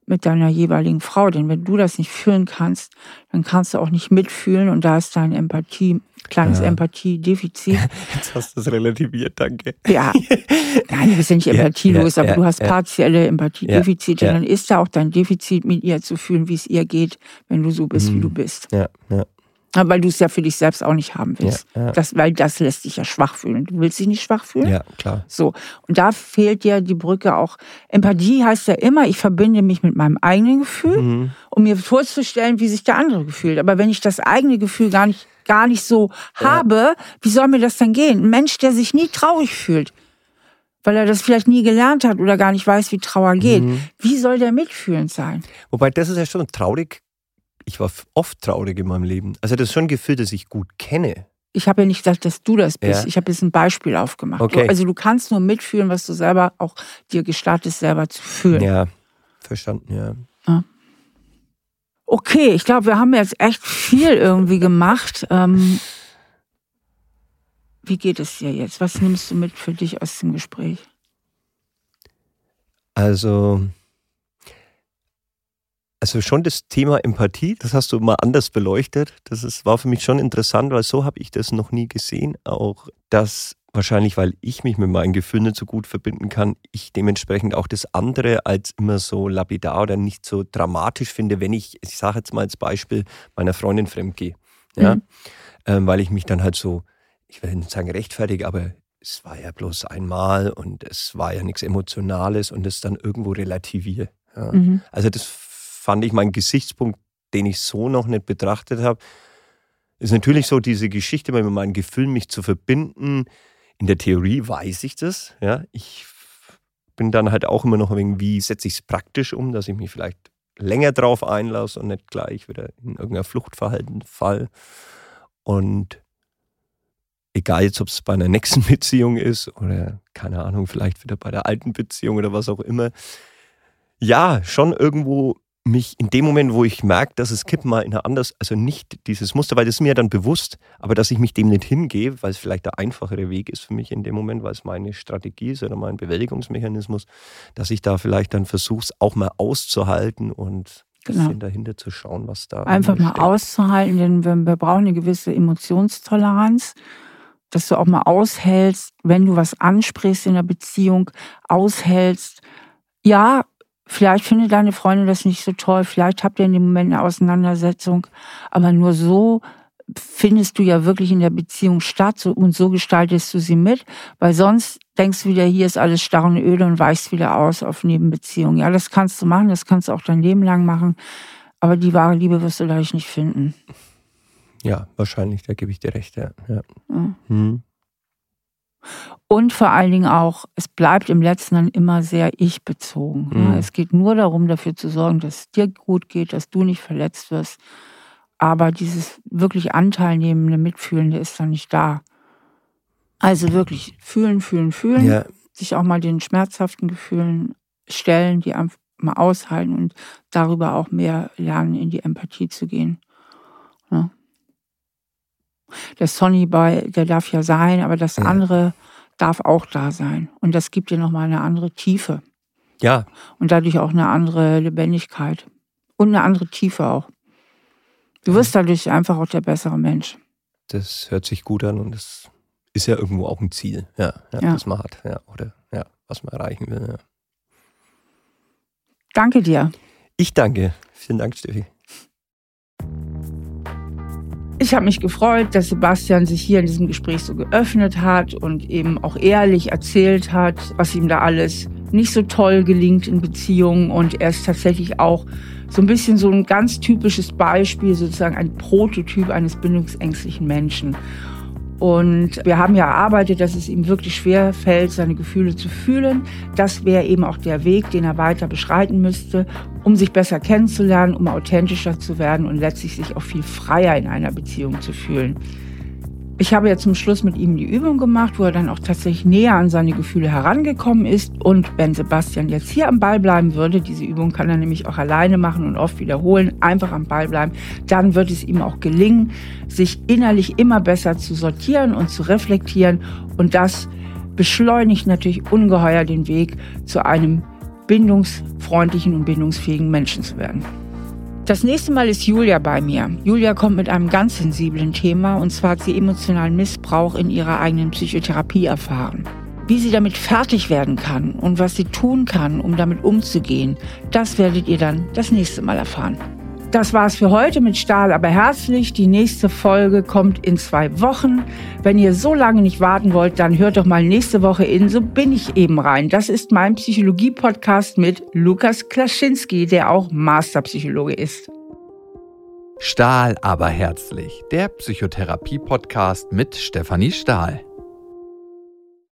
mit deiner jeweiligen Frau. Denn wenn du das nicht fühlen kannst, dann kannst du auch nicht mitfühlen und da ist dein Empathie, kleines Ja. Empathiedefizit. Jetzt hast du es relativiert, danke. Ja, nein, du bist ja nicht empathielos, ja, aber ja, du hast partielle Empathiedefizite. Dann ist da auch dein Defizit, mit ihr zu fühlen, wie es ihr geht, wenn du so bist, wie Mhm. du bist. Ja, ja, Aber Weil du es ja für dich selbst auch nicht haben ja, willst. ja. Das, weil das lässt dich ja schwach fühlen. Du willst dich nicht schwach fühlen? ja klar. So. Und da fehlt dir die Brücke auch. Empathie heißt ja immer, ich verbinde mich mit meinem eigenen Gefühl, Mhm. um mir vorzustellen, wie sich der andere fühlt. Aber wenn ich das eigene Gefühl gar nicht, gar nicht so habe, wie soll mir das dann gehen? Ein Mensch, der sich nie traurig fühlt, weil er das vielleicht nie gelernt hat oder gar nicht weiß, wie Trauer geht. Mhm. Wie soll der mitfühlend sein? Wobei, das ist ja schon traurig. Ich war oft traurig in meinem Leben. Also das ist schon ein Gefühl, das ich gut kenne. Ich habe ja nicht gesagt, dass du das bist. Ja. Ich habe jetzt ein Beispiel aufgemacht. Okay. Du, also du kannst nur mitfühlen, was du selber auch dir gestattest, selber zu fühlen. Ja, verstanden, ja. Okay, ich glaube, wir haben jetzt echt viel irgendwie gemacht. Ähm, wie geht es dir jetzt? Was nimmst du mit für dich aus dem Gespräch? Also, also schon das Thema Empathie, das hast du mal anders beleuchtet. Das ist, war für mich schon interessant, weil so habe ich das noch nie gesehen. Auch das wahrscheinlich, weil ich mich mit meinen Gefühlen nicht so gut verbinden kann, ich dementsprechend auch das andere als immer so lapidar oder nicht so dramatisch finde, wenn ich, ich sage jetzt mal als Beispiel, meiner Freundin fremdgehe. Ja? Mhm. Ähm, weil ich mich dann halt so, ich will nicht sagen rechtfertige, aber es war ja bloß einmal und es war ja nichts Emotionales und es dann irgendwo relativiere. Ja. Mhm. Also das fand ich mein Gesichtspunkt, den ich so noch nicht betrachtet habe. Ist natürlich so diese Geschichte mit meinen Gefühlen, mich zu verbinden. In der Theorie weiß ich das. Ja. Ich bin dann halt auch immer noch irgendwie, setze ich es praktisch um, dass ich mich vielleicht länger drauf einlasse und nicht gleich wieder in irgendein Fluchtverhalten fall. Und egal jetzt, ob es bei einer nächsten Beziehung ist oder keine Ahnung, vielleicht wieder bei der alten Beziehung oder was auch immer. Ja, schon irgendwo mich in dem Moment, wo ich merke, dass es kippt mal in eine anders, also nicht dieses Muster, weil das ist mir dann bewusst, aber dass ich mich dem nicht hingehe, weil es vielleicht der einfachere Weg ist für mich in dem Moment, weil es meine Strategie ist oder mein Bewältigungsmechanismus, dass ich da vielleicht dann versuche, es auch mal auszuhalten und ein Genau. bisschen dahinter zu schauen, was da Einfach mal steckt. auszuhalten, denn wir, wir brauchen eine gewisse Emotionstoleranz, dass du auch mal aushältst, wenn du was ansprichst in der Beziehung, aushältst. Ja, vielleicht findet deine Freundin das nicht so toll, vielleicht habt ihr in dem Moment eine Auseinandersetzung, aber nur so findest du ja wirklich in der Beziehung statt und so gestaltest du sie mit, weil sonst denkst du wieder, hier ist alles starr und öde und weichst wieder aus auf Nebenbeziehungen. Ja, das kannst du machen, das kannst du auch dein Leben lang machen, aber die wahre Liebe wirst du dadurch nicht finden. Ja, wahrscheinlich, da gebe ich dir recht, ja. ja. Ja. Hm. Und vor allen Dingen auch, es bleibt im letzten dann immer sehr ich-bezogen. Mhm. Es geht nur darum, dafür zu sorgen, dass es dir gut geht, dass du nicht verletzt wirst. Aber dieses wirklich Anteilnehmende, Mitfühlende ist dann nicht da. Also wirklich fühlen, fühlen, fühlen. Ja, Sich auch mal den schmerzhaften Gefühlen stellen, die einfach mal aushalten und darüber auch mehr lernen, in die Empathie zu gehen. Der Sonny Boy, der darf ja sein, aber das Ja. andere darf auch da sein. Und das gibt dir nochmal eine andere Tiefe ja, und dadurch auch eine andere Lebendigkeit und eine andere Tiefe auch. Du wirst dadurch einfach auch der bessere Mensch. das hört sich gut an und das ist ja irgendwo auch ein Ziel, ja, ja, Ja. das man hat, ja, oder ja, was man erreichen will. Ja. Danke dir. Ich danke. Vielen Dank, Steffi. Ich habe mich gefreut, dass Sebastian sich hier in diesem Gespräch so geöffnet hat und eben auch ehrlich erzählt hat, was ihm da alles nicht so toll gelingt in Beziehungen. Und er ist tatsächlich auch so ein bisschen so ein ganz typisches Beispiel, sozusagen ein Prototyp eines bindungsängstlichen Menschen. Und wir haben ja erarbeitet, dass es ihm wirklich schwer fällt, seine Gefühle zu fühlen. Das wäre eben auch der Weg, den er weiter beschreiten müsste, um sich besser kennenzulernen, um authentischer zu werden und letztlich sich auch viel freier in einer Beziehung zu fühlen. Ich habe ja zum Schluss mit ihm die Übung gemacht, wo er dann auch tatsächlich näher an seine Gefühle herangekommen ist. Und wenn Sebastian jetzt hier am Ball bleiben würde, diese Übung kann er nämlich auch alleine machen und oft wiederholen, einfach am Ball bleiben, dann wird es ihm auch gelingen, sich innerlich immer besser zu sortieren und zu reflektieren. Und das beschleunigt natürlich ungeheuer den Weg zu einem bindungsfreundlichen und bindungsfähigen Menschen zu werden. Das nächste Mal ist Julia bei mir. Julia kommt mit einem ganz sensiblen Thema und zwar hat sie emotionalen Missbrauch in ihrer eigenen Psychotherapie erfahren. Wie sie damit fertig werden kann und was sie tun kann, um damit umzugehen, das werdet ihr dann das nächste Mal erfahren. Das war's für heute mit Stahl, aber herzlich. Die nächste Folge kommt in zwei Wochen. Wenn ihr so lange nicht warten wollt, dann hört doch mal nächste Woche in So bin ich eben rein. Das ist mein Psychologie-Podcast mit Lukas Klaschinski, der auch Masterpsychologe ist. Stahl, aber herzlich. Der Psychotherapie-Podcast mit Stefanie Stahl.